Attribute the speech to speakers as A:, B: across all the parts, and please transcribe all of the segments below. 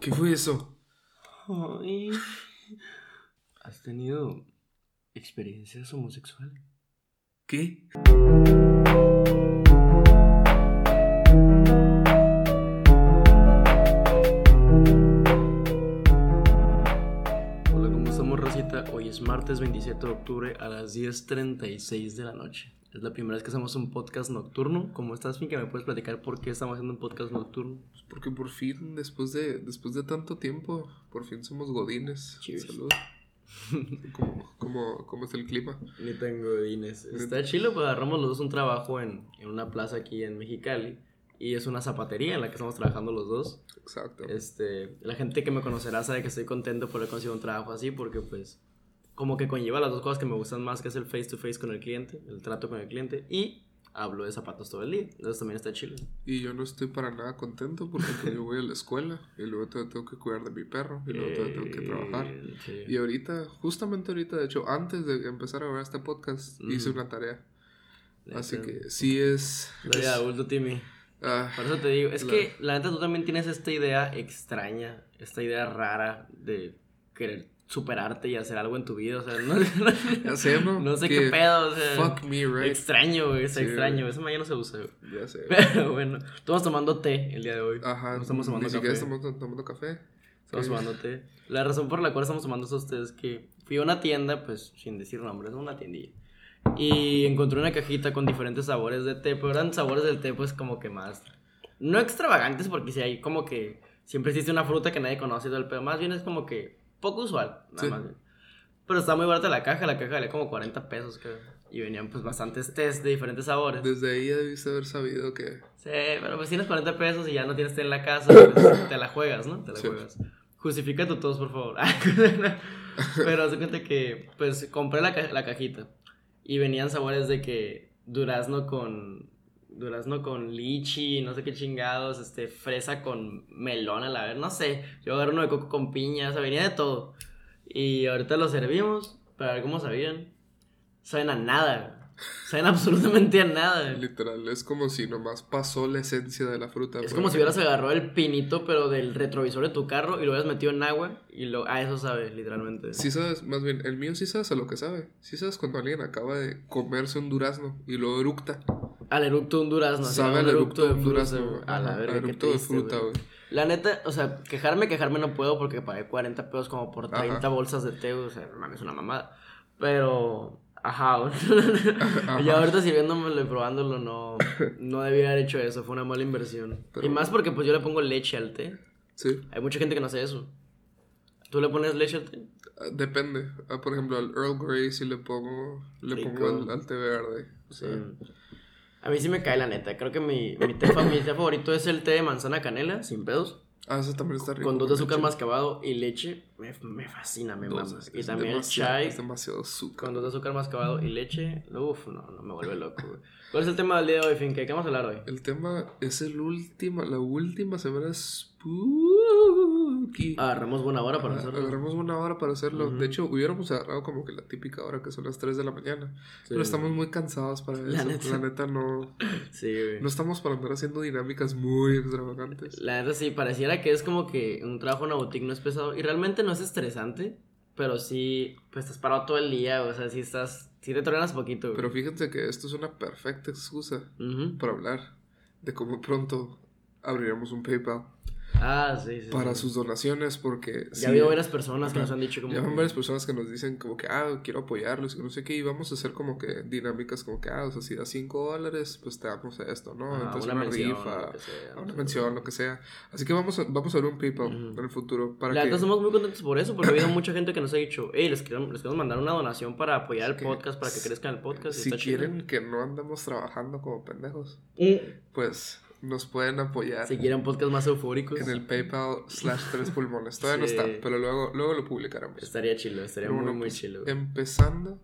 A: ¿Qué fue eso?
B: Ay. ¿Has tenido experiencias homosexuales?
A: ¿Qué?
B: Hola, ¿cómo estamos, Rosita? Hoy es martes 27 de octubre a las 10.36 de la noche. Es la primera vez que hacemos un podcast nocturno. ¿Cómo estás, Finca? ¿Me puedes platicar por qué estamos haciendo un podcast nocturno?
A: Pues porque por fin, después de, después de tanto tiempo, por fin somos godines.
B: Cheers.
A: Salud. ¿Cómo, cómo, cómo es el clima?
B: Ni tengo godines. Está chilo, pues agarramos los dos un trabajo en, en una plaza aquí en Mexicali. Y es una zapatería en la que estamos trabajando los dos.
A: Exacto.
B: Este, la gente que me conocerá sabe que estoy contento por haber conseguido un trabajo así porque pues como que conlleva las dos cosas que me gustan más, que es el face to face con el cliente, el trato con el cliente y hablo de zapatos todo el día. Entonces también está chido.
A: Y yo no estoy para nada contento porque pues, yo voy a la escuela y luego todavía tengo que cuidar de mi perro y luego todavía tengo que trabajar.
B: Eh, sí.
A: Y ahorita, justamente ahorita, de hecho, antes de empezar a grabar este podcast, hice
B: Ujú.
A: una tarea. Así
B: Neta.
A: que sí es...
B: Soy
A: es-
B: adulto, Timmy.
A: ah,
B: Por eso te digo, es
A: La-
B: que la neta tú también tienes esta idea extraña, esta idea rara de querer superarte y hacer algo en tu vida, o sea, no,
A: ya sé, ¿no?
B: no sé qué pedo, o sea,
A: Fuck me, right?
B: extraño, güey,
A: Sí,
B: extraño, eso mañana no se usa, güey.
A: Ya sé.
B: Pero bueno, estamos tomando té el día de hoy.
A: Ajá,
B: No estamos tomando
A: ni
B: café.
A: estamos tomando café.
B: Estamos tomando té. La razón por la cual estamos tomando esos té es que fui a una tienda, pues sin decir nombres, una tiendilla. Y encontré una cajita con diferentes sabores de té, pero eran sabores del té pues como que más... No extravagantes porque si hay como que siempre existe una fruta que nadie conoce y todo el pedo. Más bien es como que poco usual, nada
A: Sí.
B: más. Pero está muy barata la caja, la caja valía como 40 pesos creo. Y venían pues bastantes tés de diferentes sabores.
A: Desde ahí ya debiste haber sabido que...
B: Sí, pero pues tienes 40 pesos y ya no tienes té en la casa, pues, te la juegas, ¿no? Te la
A: Sí.
B: juegas. Justifica tu tos, por favor. pero haz cuenta que, pues, compré la, ca- la cajita y venían sabores de que durazno con... Durazno con lichi, no sé qué chingados, este, fresa con melón a la vez, no sé. Yo agarré uno de coco con piña, o sea, venía de todo. Y ahorita lo servimos, para ver cómo sabían. Saben a nada, saben absolutamente a nada.
A: Literal, es como si nomás pasó la esencia de la fruta.
B: Es como si hubieras agarrado el pinito, pero del retrovisor de tu carro y lo hubieras metido en agua y lo... A eso sabe, literalmente.
A: Sí sabes, más bien, el mío sí sabes a lo que sabe. Sí sabes cuando alguien acaba de comerse un durazno y lo eructa.
B: Al eructo de durazno. así,
A: sabe al eructo de durazno.
B: güey. A la verga,
A: eructo de fruta,
B: güey. La neta, o sea, quejarme, quejarme no puedo porque pagué 40 pesos como por 30
A: Ajá.
B: bolsas de té, o sea, mames, es una mamada. Pero, ajá, güey. Y ahorita sirviéndomelo y probándolo, no, no debía haber hecho eso, fue una mala inversión.
A: Pero-
B: Y más porque pues yo le pongo leche al té.
A: Sí,
B: Hay mucha gente que no hace eso. ¿Tú le pones leche al té?
A: ah, depende. Ah, por ejemplo, al Earl Grey sí le pongo, le
B: Rico.
A: pongo al, al té verde. O sea,
B: Sí. A mí sí me cae la neta. Creo que mi, mi, té, mi té favorito es el té de manzana canela, sin pedos.
A: Ah, eso también está rico.
B: Con dos de azúcar
A: leche.
B: mascabado y leche. Me, me fascina, me mama. Y también el chai
A: Es demasiado azúcar.
B: con dos de azúcar mascabado y leche. Uf, no, no me vuelve loco, güey. ¿Cuál es el tema del día de hoy, Fin? ¿Qué vamos a hablar hoy?
A: El tema es el último, la última semana
B: Agarramos buena hora para hacerlo.
A: Agarramos una hora para hacerlo.
B: Ujú.
A: De hecho, hubiéramos agarrado como que la típica hora que son las 3 de la mañana.
B: Sí.
A: Pero estamos muy cansados para
B: La
A: eso.
B: neta.
A: La neta no,
B: Sí, güey.
A: no estamos para andar haciendo dinámicas muy extravagantes.
B: La neta sí, pareciera que es como que un trabajo en una boutique no es pesado. Y realmente no es estresante. Pero sí, pues estás parado todo el día. O sea, sí estás. Sí te tronas poquito, güey.
A: Pero fíjense que esto es una perfecta excusa
B: Ujú.
A: para hablar de cómo pronto abriremos un PayPal
B: Ah, sí, sí.
A: para
B: sí.
A: sus donaciones porque
B: Ya
A: sí,
B: habido varias personas que
A: Ajá.
B: nos han dicho como.
A: Ya
B: que-
A: varias personas que nos dicen como que, ah, quiero apoyarlos, que no sé qué, y vamos a hacer como que dinámicas como que, ah, o sea, si das 5 dólares, pues te damos esto, ¿no?
B: Ajá,
A: Entonces
B: una
A: una,
B: mención,
A: rifa,
B: que sea,
A: una mención, lo que sea. Así que vamos a, vamos a ver un PayPal
B: Ujú.
A: en el futuro para
B: La
A: que...
B: estamos muy contentos por eso, porque ha habido mucha gente que nos ha dicho, hey, les queremos, les queremos mandar una donación para apoyar el
A: que
B: podcast, para que crezca el podcast. y
A: Si
B: chido.
A: quieren que no andemos trabajando como pendejos, pues nos pueden apoyar
B: Si quieren podcast más eufóricos,
A: en el PayPal slash tres pulmones. Todavía
B: Sí.
A: no está, pero luego, luego lo publicaremos.
B: estaría chilo, estaría muy, muy
A: pues,
B: chilo.
A: Empezando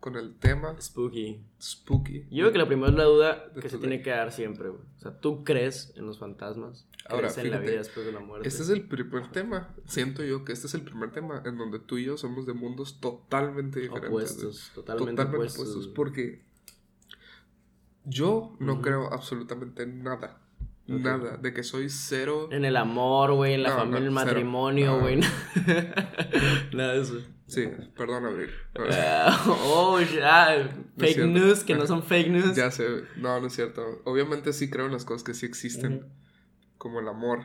A: con el tema
B: Spooky.
A: spooky.
B: Yo creo que la primera es la duda que se tiene que dar siempre, güey. O sea, ¿tú crees en los fantasmas?
A: Ahora,
B: ¿Crees en la
A: fíjate,
B: vida después de la muerte?
A: Este es el primer tema. Siento yo que este es el primer tema en donde tú y yo somos de mundos totalmente diferentes.
B: Opuestos, totalmente,
A: Totalmente
B: opuestos.
A: opuestos. Porque yo no creo absolutamente nada Nada, de que soy cero.
B: En el amor, güey, en la
A: No,
B: familia,
A: no,
B: en el matrimonio, güey. Nada de eso.
A: Sí, perdón, Abril.
B: Ah, oh,
A: es
B: fake
A: cierto.
B: news, que no son fake news.
A: Ya sé, no, no es cierto. Obviamente sí creo en las cosas que sí existen, como el amor.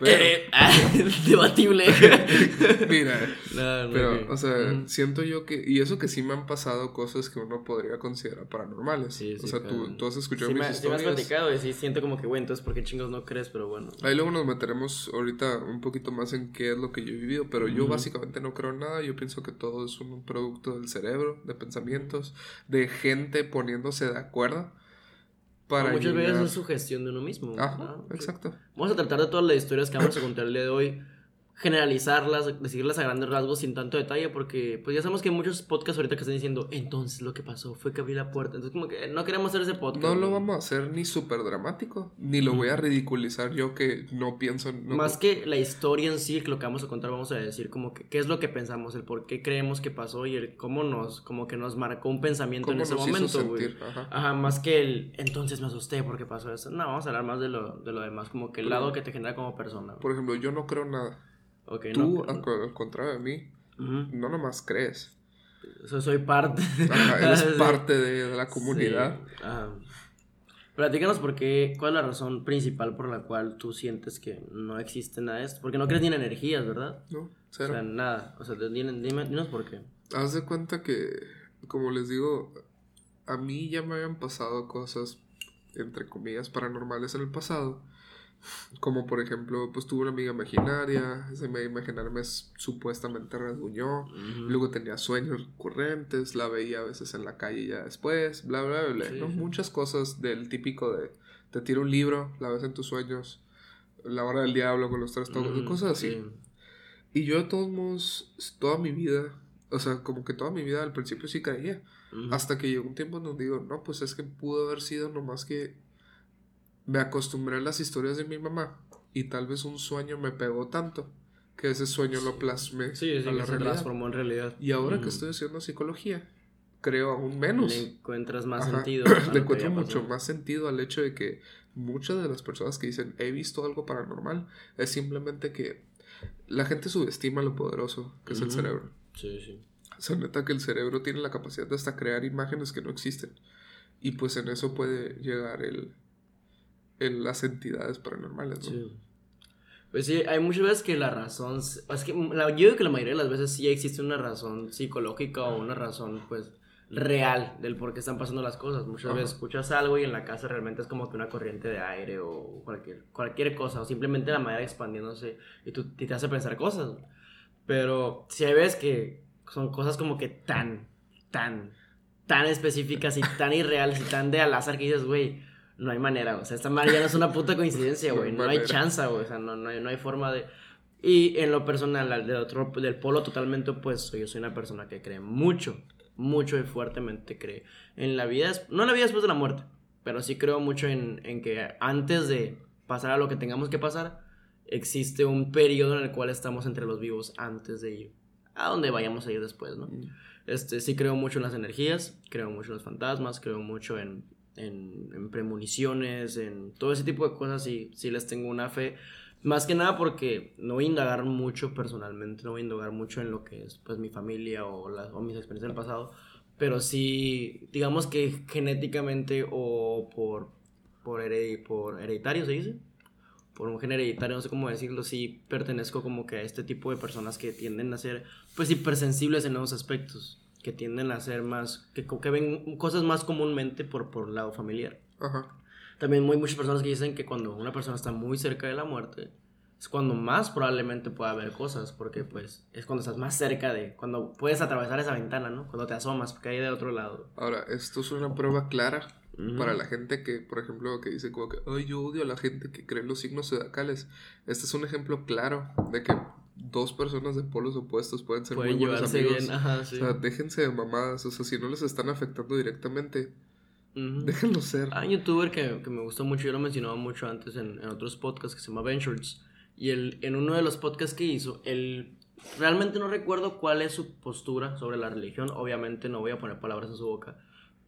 A: Pero,
B: Eh, ah, debatible.
A: mira,
B: No, no,
A: pero,
B: ok.
A: o sea,
B: Ujú.
A: siento yo que, y eso que sí me han pasado cosas que uno podría considerar paranormales.
B: Sí, sí,
A: o sea, tú,
B: claro.
A: tú has escuchado
B: sí
A: mis
B: me, sí me has
A: historias.
B: platicado y sí siento como que, güey, entonces, ¿por qué chingos no crees? Pero bueno.
A: Ahí luego nos meteremos ahorita un poquito más en qué es lo que yo he vivido, pero yo
B: Ujú.
A: básicamente no creo en nada, yo pienso que todo es un producto del cerebro, de pensamientos, de gente poniéndose de acuerdo para
B: Muchas
A: llegar-
B: veces es su gestión de uno mismo.
A: Ajá, exacto.
B: Vamos a tratar de todas las historias que vamos a contar el día de hoy, generalizarlas, decirlas a grandes rasgos sin tanto detalle, porque pues ya sabemos que hay muchos podcasts ahorita que están diciendo, entonces lo que pasó fue que abrí la puerta. Entonces como que no queremos hacer ese podcast.
A: No lo vamos a hacer ni súper dramático, ni lo voy a ridiculizar yo que no pienso no-
B: Más que la historia en sí, que lo que vamos a contar, vamos a decir como que qué es lo que pensamos, el por qué creemos que pasó y el cómo nos, como que nos marcó un pensamiento en ese momento, güey.
A: Ajá.
B: Ajá, más que el entonces me asusté porque pasó eso. No, vamos a hablar más de lo, de lo demás, como que el
A: Pero-
B: lado que te genera como persona.
A: Por ejemplo, yo no creo nada. Tú,
B: no,
A: al, co- al contrario de mí, no nomás crees.
B: So- soy parte.
A: Ajá, eres parte de, de la comunidad.
B: Sí, ajá. Platícanos por qué, cuál es la razón principal por la cual tú sientes que no existe nada de esto. Porque no crees ni en energías, ¿verdad?
A: ¿No?
B: O
A: Cero.
B: sea, nada. O sea, dime, dime- dinos por qué.
A: Haz de cuenta que, como les digo, a mí ya me habían pasado cosas, entre comillas, paranormales en el pasado. Como por ejemplo, pues tuve una amiga imaginaria, esa amiga imaginaria me supuestamente rasguñó.
B: Ujú.
A: Luego tenía sueños recurrentes, la veía a veces en la calle ya después, bla, bla, bla,
B: Sí,
A: ¿no?
B: sí.
A: Muchas cosas del típico de te tira un libro, la ves en tus sueños, la hora del diablo con los tres toques, cosas así.
B: sí.
A: Y yo de todos modos, toda mi vida, o sea, como que toda mi vida al principio sí creía.
B: Ujú.
A: Hasta que llegó un tiempo donde digo, no, pues es que pudo haber sido nomás que me acostumbré a las historias de mi mamá. Y tal vez un sueño me pegó tanto que ese sueño lo plasmé
B: Sí, sí,
A: a la
B: se
A: realidad.
B: transformó en realidad.
A: Y ahora que
B: Ujú.
A: estoy haciendo psicología, creo aún menos.
B: Le encuentras más
A: Ajá.
B: sentido.
A: Le encuentro mucho más sentido al hecho de que muchas de las personas que dicen he visto algo paranormal es simplemente que la gente subestima lo poderoso que es el cerebro.
B: Sí, sí.
A: O sea, neta que el cerebro tiene la capacidad de hasta crear imágenes que no existen. Y pues en eso puede llegar el, el- las entidades paranormales, ¿no?
B: Sí. Pues sí, hay muchas veces que la razón, es que la- yo digo que la mayoría de las veces sí existe una razón psicológica o una razón pues real del por qué están pasando las cosas. Muchas
A: Ajá.
B: veces escuchas algo y en la casa realmente es como que una corriente de aire o cualquier, cualquier cosa o simplemente la madera expandiéndose y, tú, te hace pensar cosas. Pero si hay veces que son cosas como que tan, tan, tan específicas y tan irreales y tan de al azar que dices, güey, no hay manera, o sea, esta madre ya no es una puta coincidencia, güey, no hay chance, güey, o sea, no, no, hay, no hay forma de... Y en lo personal, al del otro, del polo totalmente opuesto, yo soy una persona que cree mucho, mucho y fuertemente cree en la vida, no en la vida después de la muerte, pero sí creo mucho en, en que antes de pasar a lo que tengamos que pasar, existe un periodo en el cual estamos entre los vivos antes de ir a donde vayamos a ir después, ¿no?
A: Mm.
B: Este, sí creo mucho en las energías, creo mucho en los fantasmas, creo mucho en, en, en premoniciones, en todo ese tipo de cosas, sí, sí les tengo una fe. Más que nada porque no voy a indagar mucho personalmente, no voy a indagar mucho en lo que es pues mi familia o, la- o mis experiencias del pasado, pero sí, digamos que genéticamente o por, por, hered- por hereditario se dice, por un gen hereditario, no sé cómo decirlo, sí pertenezco como que a este tipo de personas que tienden a ser pues hipersensibles en nuevos aspectos, que tienden a ser más, que, que ven cosas más comúnmente por, por lado familiar.
A: Ajá.
B: También hay muchas personas que dicen que cuando una persona está muy cerca de la muerte, es cuando más probablemente pueda ver cosas, porque pues es cuando estás más cerca de, cuando puedes atravesar esa ventana, ¿no? Cuando te asomas, porque hay de otro lado.
A: Ahora, esto es una prueba clara para la gente que, por ejemplo, que dice como que, ay, yo odio a la gente que cree en los signos zodiacales. Este es un ejemplo claro de que dos personas de polos opuestos pueden ser
B: Pueden
A: muy buenos amigos.
B: bien, ajá, sí.
A: O sea, déjense de mamadas. O sea, si no les están afectando directamente,
B: Ujú.
A: déjenlo ser.
B: Hay un youtuber que, que me gustó mucho, yo lo mencionaba mucho antes en, en otros podcasts que se llama Ventures. Y él, en uno de los podcasts que hizo, él realmente no recuerdo cuál es su postura sobre la religión. Obviamente no voy a poner palabras en su boca.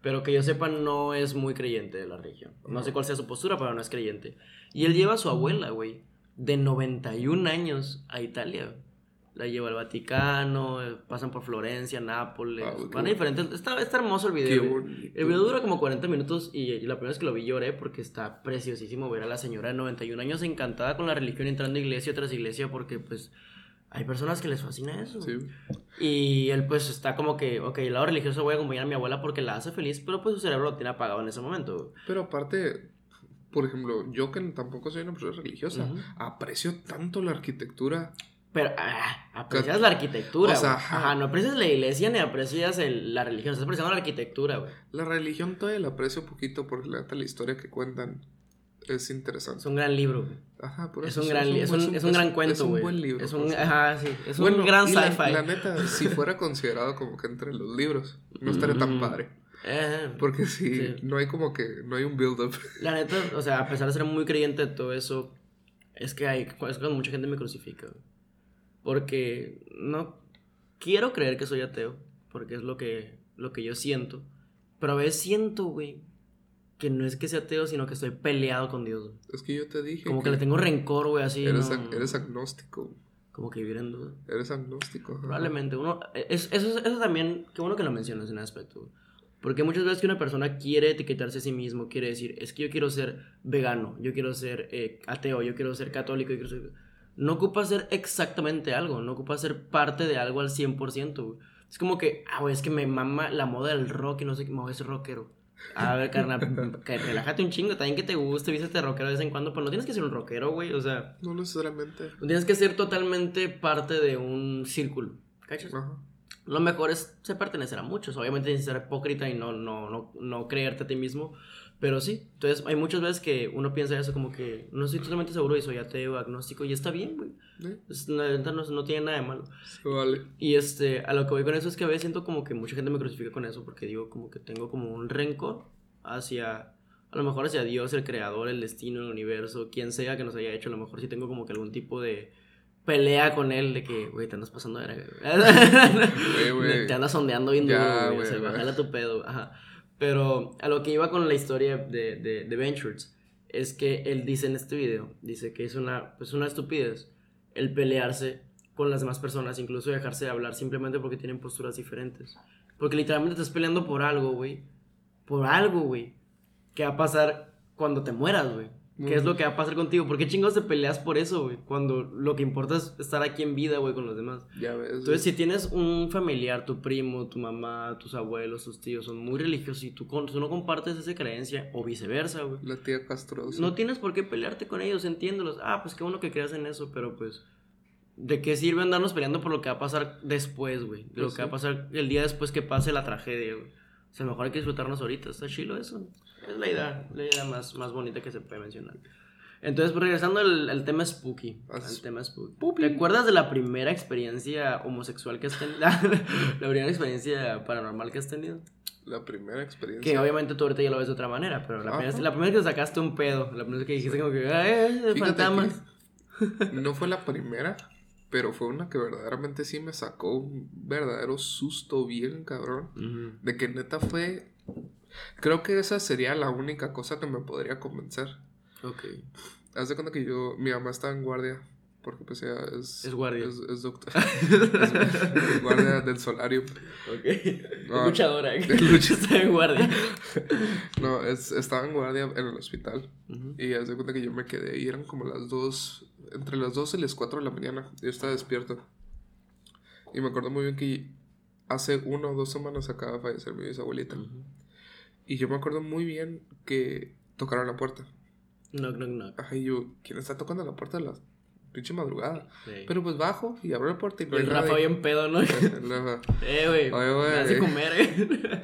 B: pero que yo sepa no es muy creyente de la religión. No sé cuál sea su postura, pero no es creyente. Y él lleva a su abuela, güey, de 91 años a Italia. La lleva al Vaticano, eh, pasan por Florencia, Nápoles,
A: Ah,
B: van a diferentes... Está, está hermoso el video.
A: bonito.
B: El video dura como 40 minutos y, y la primera vez que lo vi lloré porque está preciosísimo ver a la señora de 91 años encantada con la religión entrando iglesia tras iglesia porque pues hay personas que les fascina eso.
A: Sí.
B: Y él pues está como que, ok, el lado religioso voy a acompañar a mi abuela porque la hace feliz, pero pues su cerebro lo tiene apagado en ese momento.
A: Pero aparte, por ejemplo, yo que tampoco soy una persona religiosa, aprecio tanto la arquitectura.
B: Pero ah, aprecias la arquitectura,
A: O sea, ajá.
B: ajá. no aprecias la iglesia ni aprecias el- la religión, estás apreciando la arquitectura, güey.
A: La religión todavía la aprecio poquito porque la la historia que cuentan es interesante.
B: Es un gran libro.
A: Ajá, por
B: Es
A: eso
B: un gran, es un, es un gran cuento,
A: Es un buen libro.
B: Es un, ajá, sí, es
A: Bueno,
B: un gran
A: la-
B: sci-fi.
A: La, neta, si fuera considerado como que entre los libros, no estaría tan
B: Mm.
A: padre.
B: Eh,
A: Porque si
B: Sí.
A: no hay como que, no hay un build-up.
B: La neta, o sea, a pesar de ser muy creyente de todo eso, es que hay, es cuando mucha gente me crucifica. Porque no quiero creer que soy ateo, porque es lo que, lo que yo siento. Pero a veces siento, güey, que no es que sea ateo, sino que estoy peleado con Dios. güey.
A: Es que yo te dije.
B: Como que le tengo rencor, güey, así.
A: eres,
B: no-
A: ag- eres agnóstico.
B: Como que vivir en duda.
A: Eres agnóstico. ajá.
B: Probablemente. Uno, es, eso, eso también, qué bueno que lo mencionas en ese aspecto. güey. Porque muchas veces que una persona quiere etiquetarse a sí mismo, quiere decir, es que yo quiero ser vegano, yo quiero ser eh, ateo, yo quiero ser católico, yo quiero ser... No ocupa ser exactamente algo, no ocupa ser parte de algo al 100%. güey. Es como que, ah, güey, es que me mama la moda del rock y no sé qué, me voy a ser rockero. A ver, carnal, que relájate un chingo, también que te guste, vístete rockero de vez en cuando, pero no tienes que ser un rockero, güey, o sea,
A: No necesariamente.
B: no tienes que ser totalmente parte de un círculo, ¿cachas?
A: Ajá.
B: Lo mejor es ser pertenecer a muchos. Obviamente que ser hipócrita y no, no, no, no creerte a ti mismo. Pero sí. Entonces hay muchas veces que uno piensa eso como que no estoy totalmente seguro y soy ateo, agnóstico. Y está bien, güey.
A: ¿Eh?
B: No, no tiene nada de malo.
A: Se vale.
B: Y este, a lo que voy con eso es que a veces siento como que mucha gente me crucifica con eso. Porque digo como que tengo como un rencor hacia... A lo mejor hacia Dios, el creador, el destino, el universo, quien sea que nos haya hecho. A lo mejor sí tengo como que algún tipo de pelea con él de que, güey, te andas pasando de verga. Te andas sondeando bien duro, güey. O sea, bájale a tu pedo. Ajá. Pero a lo que iba con la historia de, de, de Ventures es que él dice en este video, dice que es una, pues una estupidez el pelearse con las demás personas, incluso dejarse de hablar simplemente porque tienen posturas diferentes. Porque literalmente estás peleando por algo, güey. Por algo, güey. ¿Qué va a pasar cuando te mueras, güey? ¿Qué es lo que va a pasar contigo? ¿Por qué chingados te peleas por eso, güey? Cuando lo que importa es estar aquí en vida, güey, con los demás.
A: Ya ves.
B: Entonces, si tienes un familiar, tu primo, tu mamá, tus abuelos, tus tíos son muy religiosos y tú, con- tú no compartes esa creencia o viceversa, güey.
A: La tía castrosa.
B: No tienes por qué pelearte con ellos, entiéndolos. Ah, pues qué bueno que creas en eso, pero pues. ¿De qué sirve andarnos peleando por lo que va a pasar después, güey? De lo
A: Pues
B: que va a
A: sí.
B: pasar el día después que pase la tragedia, güey. O sea, mejor hay que disfrutarnos ahorita. Está chilo eso. Es la idea, la idea más, más bonita que se puede mencionar. Entonces, pues, regresando al, al tema spooky.
A: As-
B: Al tema spooky.
A: Spooky.
B: ¿Te acuerdas de la primera experiencia homosexual que has tenido? la primera experiencia paranormal que has tenido?
A: La primera experiencia.
B: Que obviamente tú ahorita ya lo ves de otra manera, pero la primera, la primera que sacaste un pedo, la primera que dijiste como que, ¡ay, de
A: Fíjate
B: fantasmas!
A: No fue la primera, pero fue una que verdaderamente sí me sacó un verdadero susto bien cabrón.
B: Ujú.
A: De que neta fue. Creo que esa sería la única cosa que me podría convencer.
B: Ok.
A: Haz de cuenta que yo. Mi mamá está en guardia. Porque pues ella es.
B: Es guardia.
A: Es, es doctor. es, es guardia del solario.
B: Ok.
A: No,
B: luchadora.
A: lucha-
B: Está en guardia.
A: No, es, estaba en guardia en el hospital. Y haz de cuenta que yo me quedé y eran como las dos, entre las 2 y las 4 de la mañana. Yo estaba despierto. Y me acuerdo muy bien que hace una o dos semanas acaba de fallecer mi bisabuelita.
B: Ujú.
A: Y yo me acuerdo muy bien que tocaron la puerta.
B: Knock, knock, knock.
A: Ajá, y yo, ¿quién está tocando la puerta a la pinche madrugada?
B: Sí.
A: Pero pues bajo y abro la puerta y
B: el Rafa bien pedo, ¿no? Eh, güey.
A: Oye, güey.
B: Me hace comer, eh.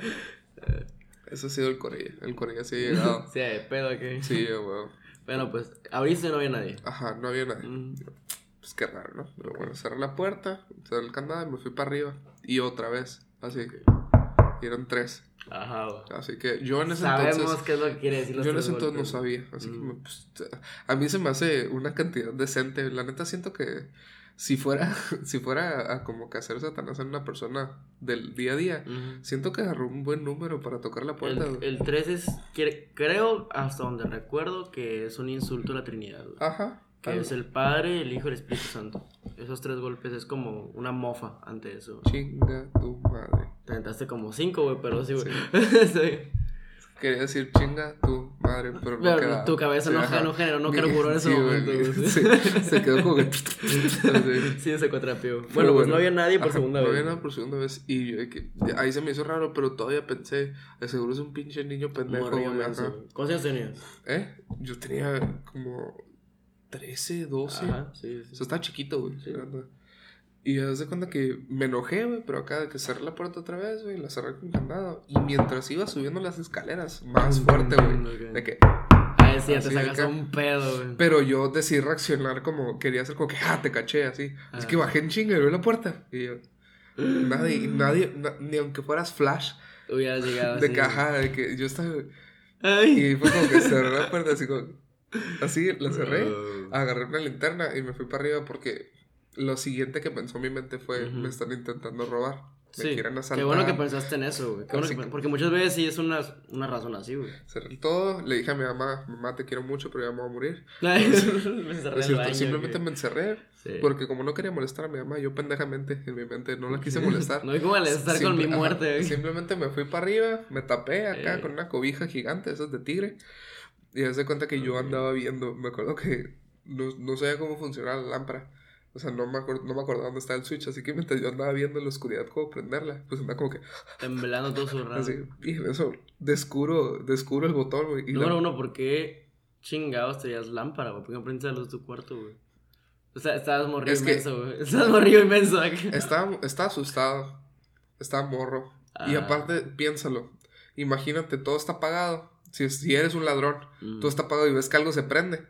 A: Ese ha sido el Corella. El Corella sí ha llegado.
B: sí, pedo aquí.
A: Sí, güey.
B: Bueno, pues, abriste y no había nadie.
A: Ajá, no había nadie.
B: Ujú.
A: Pues qué raro, ¿no? Pero bueno, cerré la puerta, cerré el candado y me fui para arriba. Y otra vez. Así. Y eran tres.
B: Ajá, güey.
A: Así que yo en ese
B: Sabemos
A: entonces.
B: qué es lo que quiere decir los
A: Yo en ese entonces no sabía. Así que
B: Mm.
A: me, pues, a mí se me hace una cantidad decente. La neta siento que si fuera, si fuera a como que hacer Satanás en una persona del día a día, siento que agarró un buen número para tocar la puerta.
B: El, el 3 es, cre- creo, hasta donde recuerdo, que es un insulto a la Trinidad, güey.
A: Ajá.
B: Que es el Padre, el Hijo y el Espíritu Santo. Esos tres golpes es como una mofa ante eso.
A: Chinga tu madre.
B: Te aventaste como cinco, güey, pero sí, güey. Sí.
A: Quería decir chinga tu madre, pero no
B: Pero
A: quedaba.
B: tu cabeza no, no generó, no carburó en ese
A: sí,
B: momento. güey,
A: se quedó como que. Sí.
B: Se cuatrapeó.
A: Pero
B: Bueno, pues no había nadie por
A: ajá,
B: segunda
A: no
B: vez.
A: había nada por segunda vez. Y yo que ahí se me hizo raro, pero todavía pensé, de seguro es un pinche niño pendejo.
B: ¿Cuántos años tenías?
A: ¿Eh? Yo tenía como 13, 12.
B: Ajá, sí,
A: O sea, estaba chiquito, güey.
B: Sí.
A: Y haz de cuenta que me enojé, güey, pero acá de que cerré la puerta otra vez, güey, la cerré con candado. Y mientras iba subiendo las escaleras, más fuerte, güey. De que.
B: Ay, sí, ya te sacas un pedo, güey.
A: Pero yo decidí reaccionar como, quería hacer como que, ah, te caché, así. Así
B: Ah.
A: que bajé en chinga y abrí la puerta. Y yo, nadie, nadie, na- ni aunque fueras Flash,
B: Hubieras llegado
A: de
B: así.
A: caja, de que yo estaba.
B: Ay.
A: Y fue como que cerré la puerta, así como. Así, la cerré.
B: Oh.
A: agarré una linterna y me fui para arriba porque lo siguiente que pensó mi mente fue
B: Ujú.
A: me están intentando robar me
B: Sí,
A: quieren asaltar
B: qué bueno que pensaste en eso, güey. Bueno que-
A: que-
B: Porque muchas veces sí es una, una razón así, güey.
A: cerré todo le dije a mi mamá mamá te quiero mucho pero ya me voy a morir
B: Me encerré
A: cierto,
B: baño,
A: simplemente
B: güey.
A: me encerré
B: Sí.
A: porque como no quería molestar a mi mamá yo pendejamente en mi mente no la quise molestar
B: No hay como molestar con mi
A: Simple- ajá,
B: muerte, güey.
A: simplemente me fui para arriba me tapé acá
B: Eh.
A: con una cobija gigante esas de tigre y haz de cuenta que yo andaba viendo me acuerdo que no, no sabía cómo funcionaba la lámpara o sea, no me, acuerdo, no me acordaba dónde estaba el switch, así que mientras yo andaba viendo en la oscuridad cómo prenderla, pues andaba como que
B: Temblando todo su
A: así, y en eso descubro, descubro el botón, güey. y la-
B: Número uno, ¿por qué chingados tenías lámpara, güey? ¿Por qué no prendiste la luz de tu cuarto, güey? O sea, estabas morrido
A: Es
B: inmenso, güey. Estabas morrido inmenso.
A: Estaba, estaba asustado, estaba morro. Y
B: Ah.
A: aparte, piénsalo, imagínate, todo está apagado. Si, si eres un ladrón,
B: Mm,
A: todo está apagado y ves que algo se prende.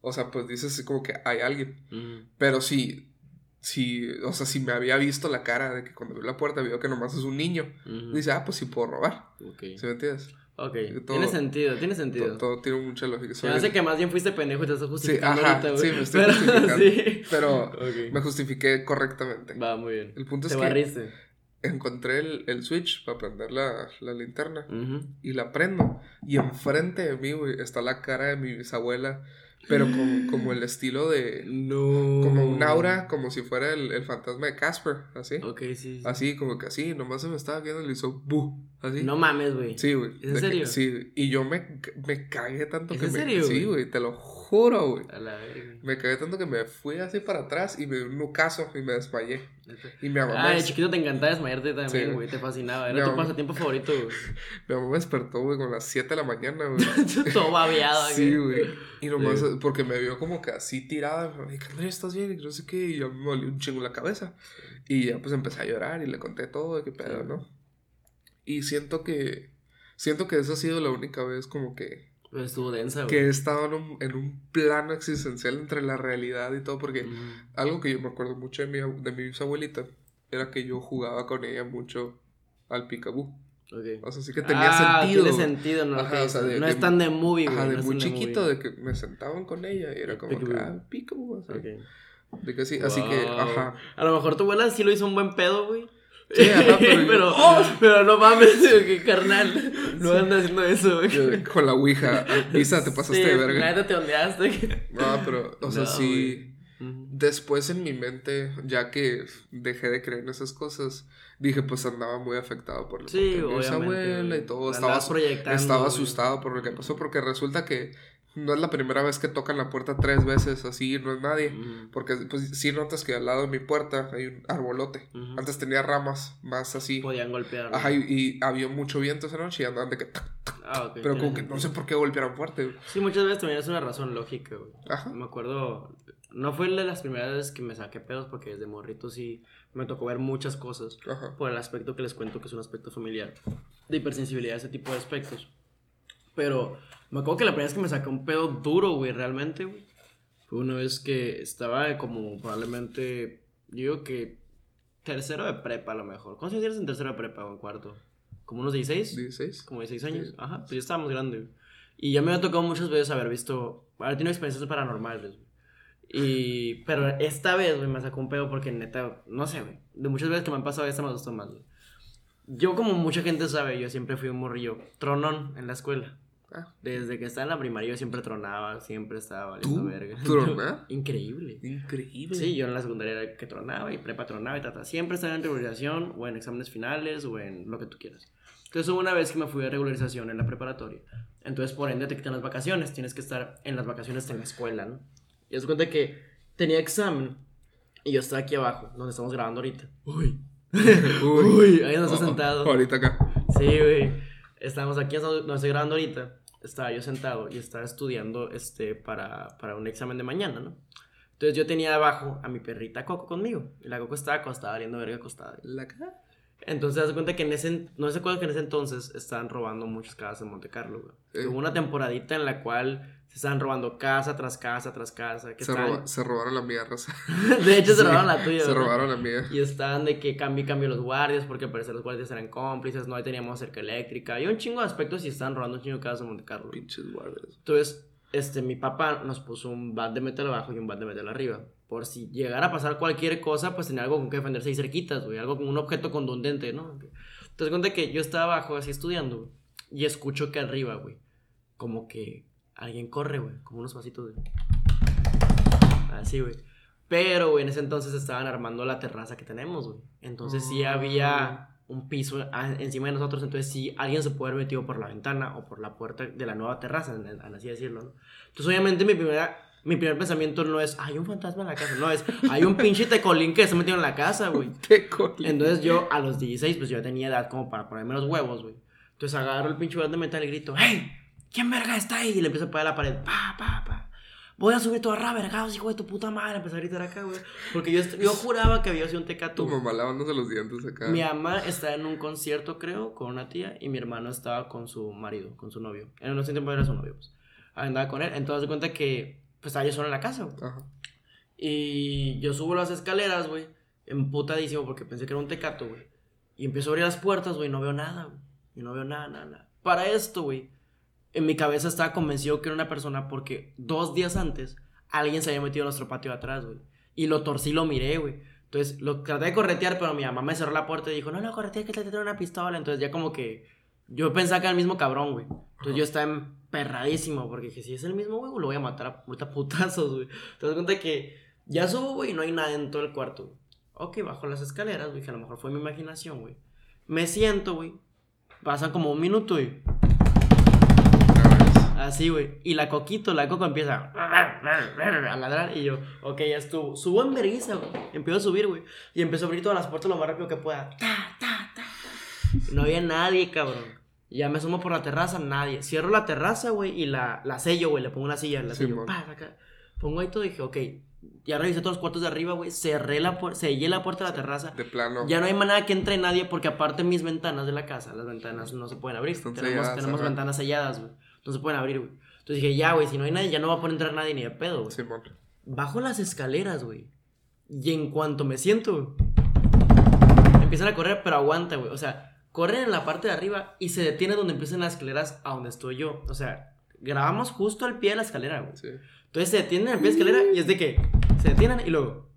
A: O sea, pues dices así como que hay alguien.
B: mm.
A: Pero si, si, o sea, si me había visto la cara de que cuando vio la puerta vio que nomás es un niño,
B: Ujú.
A: dice, ah, pues sí puedo robar.
B: Ok.
A: ¿Sí me entiendes?
B: Ok.
A: todo-
B: tiene sentido, tiene sentido.
A: Todo, todo tiene mucha lógica. Soy
B: me hace que más bien fuiste pendejo y te estás justificando
A: ajá,
B: ahorita, güey.
A: sí, me estoy
B: Pero,
A: justificando.
B: sí.
A: Pero me justifiqué correctamente.
B: Va, muy bien.
A: El punto es
B: Te
A: que
B: barriste.
A: Encontré el, el switch para prender la, la linterna
B: Ujú.
A: y la prendo. Y enfrente de mí, güey, está la cara de mi bisabuela, pero con, como el estilo de.
B: No.
A: Como un aura, como si fuera el, el fantasma de Casper, así.
B: Ok, sí. sí.
A: Así, como que así, nomás se me estaba viendo y le hizo bu, así.
B: No mames, güey.
A: Sí, güey.
B: ¿Es en
A: de que-
B: serio?
A: sí, y yo me, me cagué tanto
B: ¿Es
A: que
B: en
A: me.
B: serio,
A: Sí,
B: güey,
A: te lo juro, güey.
B: A la verga.
A: Me cagué tanto que me fui así para atrás y me dio un nucazo y me desmayé. Y mi mamá,
B: Ah,
A: me,
B: de chiquito te encantaba desmayarte también,
A: Sí.
B: güey. Te fascinaba. Era
A: No.
B: tu pasatiempo favorito, güey.
A: mi mamá me despertó, güey, con las 7 de la mañana, güey.
B: Todo babeado,
A: Sí,
B: güey.
A: güey. Y nomás
B: Sí.
A: porque me vio como que así tirada. Me dijo, Andrés, ¿estás bien? Y no sé qué. Y yo me volví un chingo la cabeza. Y ya pues empecé a llorar y le conté todo de qué pedo,
B: Sí.
A: ¿no? Y siento que. Siento que esa ha sido la única vez como que.
B: Estuvo densa, güey.
A: Que he estado en un, en un plano existencial entre la realidad y todo. Porque
B: Ujú.
A: algo que yo me acuerdo mucho de mi, de mi bisabuelita era que yo jugaba con ella mucho al picabú.
B: Ok.
A: O sea, sí que tenía
B: ah,
A: sentido.
B: Tiene sentido, ¿no?
A: Ajá, o sea, de-
B: no
A: de-
B: es tan de movie, güey.
A: Ajá, de
B: no
A: muy chiquito,
B: movie.
A: de que me sentaban con ella y era como que, ah, peekaboo, así.
B: Ok.
A: De que sí, así que,
B: Wow.
A: ajá.
B: A lo mejor tu abuela sí lo hizo un buen pedo, güey.
A: Sí, ajá, pero yo-
B: pero, pero no mames, que carnal. No andas haciendo eso, güey.
A: Yo, Con la ouija, Isa, te pasaste
B: Sí,
A: de verga.
B: neta te ondeaste.
A: No, pero, o sea, sí. Después en mi mente, ya que dejé de creer en esas cosas, dije, pues andaba muy afectado por
B: Sí,
A: muerte de mi bisabuela y todo. Estaba, asustado por lo que pasó, porque resulta que no es la primera vez que tocan la puerta tres veces así, no es nadie.
B: Ujú.
A: Porque pues sí notas que al lado de mi puerta hay un arbolote.
B: Ujú.
A: Antes tenía ramas más así.
B: Podían golpear.
A: Ajá, y, y había mucho viento esa noche y andaban de que...
B: Ah, ok.
A: Pero como que no sé por qué golpearon fuerte. güey.
B: Sí, muchas veces también es una razón lógica, güey.
A: Ajá.
B: Me acuerdo, no fue de las primeras veces que me saqué pedos porque desde morrito sí me tocó ver muchas cosas
A: Ajá.
B: por el aspecto que les cuento que es un aspecto familiar de hipersensibilidad, ese tipo de aspectos. Pero me acuerdo que la primera vez que me saqué un pedo duro, güey, realmente, güey, fue una vez que estaba como probablemente, digo que tercero de prepa a lo mejor. ¿Cuántos años tienes en tercero de prepa o en cuarto? ¿Como unos 16?
A: 16.
B: como de 6 años. Ajá, pues ya estábamos grandes. Y ya me había tocado muchas veces haber visto, haber tenido experiencias paranormales. güey. Y, pero esta vez, güey, me sacó un pedo porque neta, no sé, güey. De muchas veces que me han pasado, esta me gustó más, güey. Yo, como mucha gente sabe, yo siempre fui un morrillo tronón en la escuela.
A: Ah.
B: Desde que estaba en la primaria yo siempre tronaba, siempre estaba
A: ¿Tú?
B: valiendo verga.
A: ¿Tronar?
B: Increíble.
A: Increíble.
B: Sí, yo en la secundaria era que tronaba y prepa tronaba y tata. Siempre estaba en regularización o en exámenes finales o en lo que tú quieras. Entonces hubo una vez que me fui a regularización en la preparatoria. Entonces por ende te quitan las vacaciones. Tienes que estar en las vacaciones en la escuela, ¿no? Y es cuenta que tenía examen y yo estaba aquí abajo, donde estamos grabando ahorita. Uy. Uy, ahí nos está
A: Oh,
B: sentado.
A: Ahorita acá.
B: Sí, güey. Estamos aquí donde estoy grabando ahorita. Estaba yo sentado y estaba estudiando este, para, para un examen de mañana, ¿no? Entonces yo tenía abajo a mi perrita Coco conmigo. Y la Coco estaba acostada, valiendo verga acostada.
A: La cara.
B: Entonces, de cuenta que en ese, no se acuerda que en ese entonces estaban robando muchas casas en Monte Carlo, güey.
A: Eh.
B: Hubo una temporadita en la cual se estaban robando casa tras casa tras casa. Que
A: Se,
B: estaban-
A: roba- se robaron la mía, raza.
B: de hecho, se
A: Sí,
B: robaron la tuya.
A: Se
B: ¿verdad?
A: robaron la mía.
B: Y estaban de que cambio y cambio los guardias, porque al parecer los guardias eran cómplices, no teníamos cerca eléctrica, y un chingo de aspectos y estaban robando un chingo de casas en Monte Carlo.
A: Pinches guardias.
B: Entonces, este, mi papá nos puso un bat de metal abajo y un bat de metal arriba. Por si llegara a pasar cualquier cosa, pues tenía algo con que defenderse ahí cerquitas, güey. Algo con un objeto contundente, ¿no? Entonces, cuenta que yo estaba abajo así estudiando, güey. Y escucho que arriba, güey. Como que alguien corre, güey. Como unos pasitos, güey. Así, güey. Pero, güey, en ese entonces estaban armando la terraza que tenemos, güey. Entonces sí
A: Oh.
B: había un piso encima de nosotros. Entonces sí, alguien se puede haber metido por la ventana o por la puerta de la nueva terraza, así decirlo, ¿no? Entonces, obviamente, mi primera... Mi primer pensamiento no es, hay un fantasma en la casa, no es, hay un pinche tecolín que se metió en la casa, güey.
A: Te colí.
B: Entonces yo a los 16, pues yo ya tenía edad como para ponerme los huevos, güey. Entonces agarro el pinche bat de metal y grito, ¡Hey! ¿Quién verga está ahí? Y le empiezo a pegar la pared, pa, pa, pa. Voy a subir todo a vergados, hijo de tu puta madre. Empecé a gritar acá, güey. Porque yo, yo juraba que había sido un tecato.
A: Tu mamá lavándose los dientes acá.
B: Mi mamá estaba en un concierto, creo, con una tía. Y mi hermano estaba con su marido, con su novio. En ese tiempo era su novio, pues. Andaba con él. Entonces, de cuenta que, pues, estaba yo solo en la casa, güey.
A: Ajá.
B: Y yo subo las escaleras, güey, emputadísimo porque pensé que era un tecato, güey. Y empiezo a abrir las puertas, güey, y no veo nada, güey. Y no veo nada, nada, nada. Para esto, güey, en mi cabeza estaba convencido que era una persona porque dos días antes alguien se había metido en nuestro patio de atrás, güey. Y lo torcí y lo miré, güey. Entonces lo traté de corretear, pero mi mamá me cerró la puerta y dijo, no, no, corretea que te trae una pistola. Entonces ya como que yo pensaba que era el mismo cabrón, güey. Entonces yo estaba emperradísimo porque dije, si es el mismo, güey, lo voy a matar a puta putazos, güey. Te das cuenta que ya subo, güey, y no hay nada en todo el cuarto, güey. Ok, bajo las escaleras, güey, que a lo mejor fue mi imaginación, güey. Me siento, güey. Pasa como un minuto, güey. Así, güey. Y la coquito, la coco empieza a ladrar. Y yo, ok, ya estuvo. Subo en vergüenza, güey. Empiezo a subir, güey. Y empiezo a abrir todas las puertas lo más rápido que pueda. Ta, ta, ta. No había nadie, cabrón. Ya me sumo por la terraza, nadie. Cierro la terraza, güey, y la, la sello, güey. Le pongo una silla, la
A: Sí,
B: sello. pa, acá. Pongo ahí todo y dije, ok. Ya revisé todos los cuartos de arriba, güey. Cerré la puerta, sellé la puerta de la terraza.
A: De plano.
B: Ya no hay manera que entre nadie porque aparte mis ventanas de la casa, las ventanas no se pueden abrir.
A: Están
B: tenemos
A: selladas,
B: tenemos ventanas selladas, güey. No se pueden abrir, güey. Entonces dije, ya, güey, si no hay nadie, ya no va a poder entrar nadie ni de pedo, güey.
A: Simón.
B: Bajo las escaleras, güey. Y en cuanto me siento, empiezan a correr, pero aguanta, güey. O sea, corren en la parte de arriba y se detiene donde empiezan las escaleras a donde estoy yo. O sea, grabamos justo al pie de la escalera, güey.
A: Sí.
B: Entonces se detienen al pie de la escalera y es de que se detienen y luego.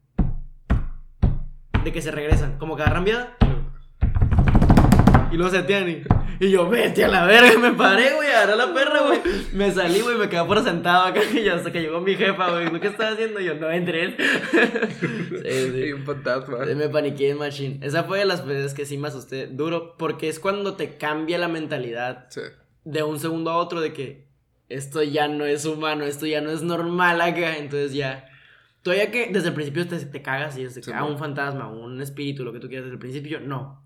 B: De que se regresan. Como que agarran viada. Y luego- se detienen y, yo, vete a la verga. Me paré, güey, agarré la perra, güey. Me salí, güey, me quedé por sentado acá. Y hasta que llegó mi jefa, güey. ¿Qué estás haciendo? Y yo, no entré. sí, sí.
A: Y un fantasma.
B: Me paniqué en Machine. Esa fue de las veces que sí me asusté duro. Porque es cuando te cambia la mentalidad
A: Sí.
B: de un segundo a otro de que esto ya no es humano, esto ya no es normal acá, entonces ya... Todavía que desde el principio te, te cagas y es de que, ah, un fantasma, un espíritu, lo que tú quieras desde el principio, no.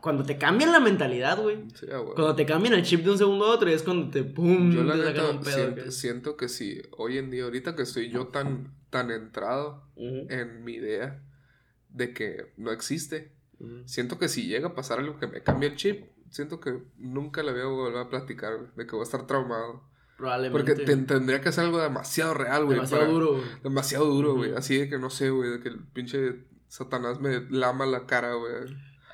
B: Cuando te cambian la mentalidad, güey.
A: Sí.
B: Cuando te cambian el chip de un segundo a otro es cuando te pum,
A: Yo la
B: te
A: neta
B: un pedo.
A: siento, que sí, hoy en día, ahorita que estoy yo tan, tan entrado en mi idea de que no existe, siento que si llega a pasar algo que me cambie el chip, siento que nunca le voy a volver a platicar, güey, de que voy a estar traumado.
B: Probablemente.
A: Porque te- tendría que ser algo demasiado real, güey.
B: demasiado
A: para-
B: duro. güey.
A: Demasiado duro, güey. Así de que no sé, güey, de que el pinche Satanás me lama la cara, güey.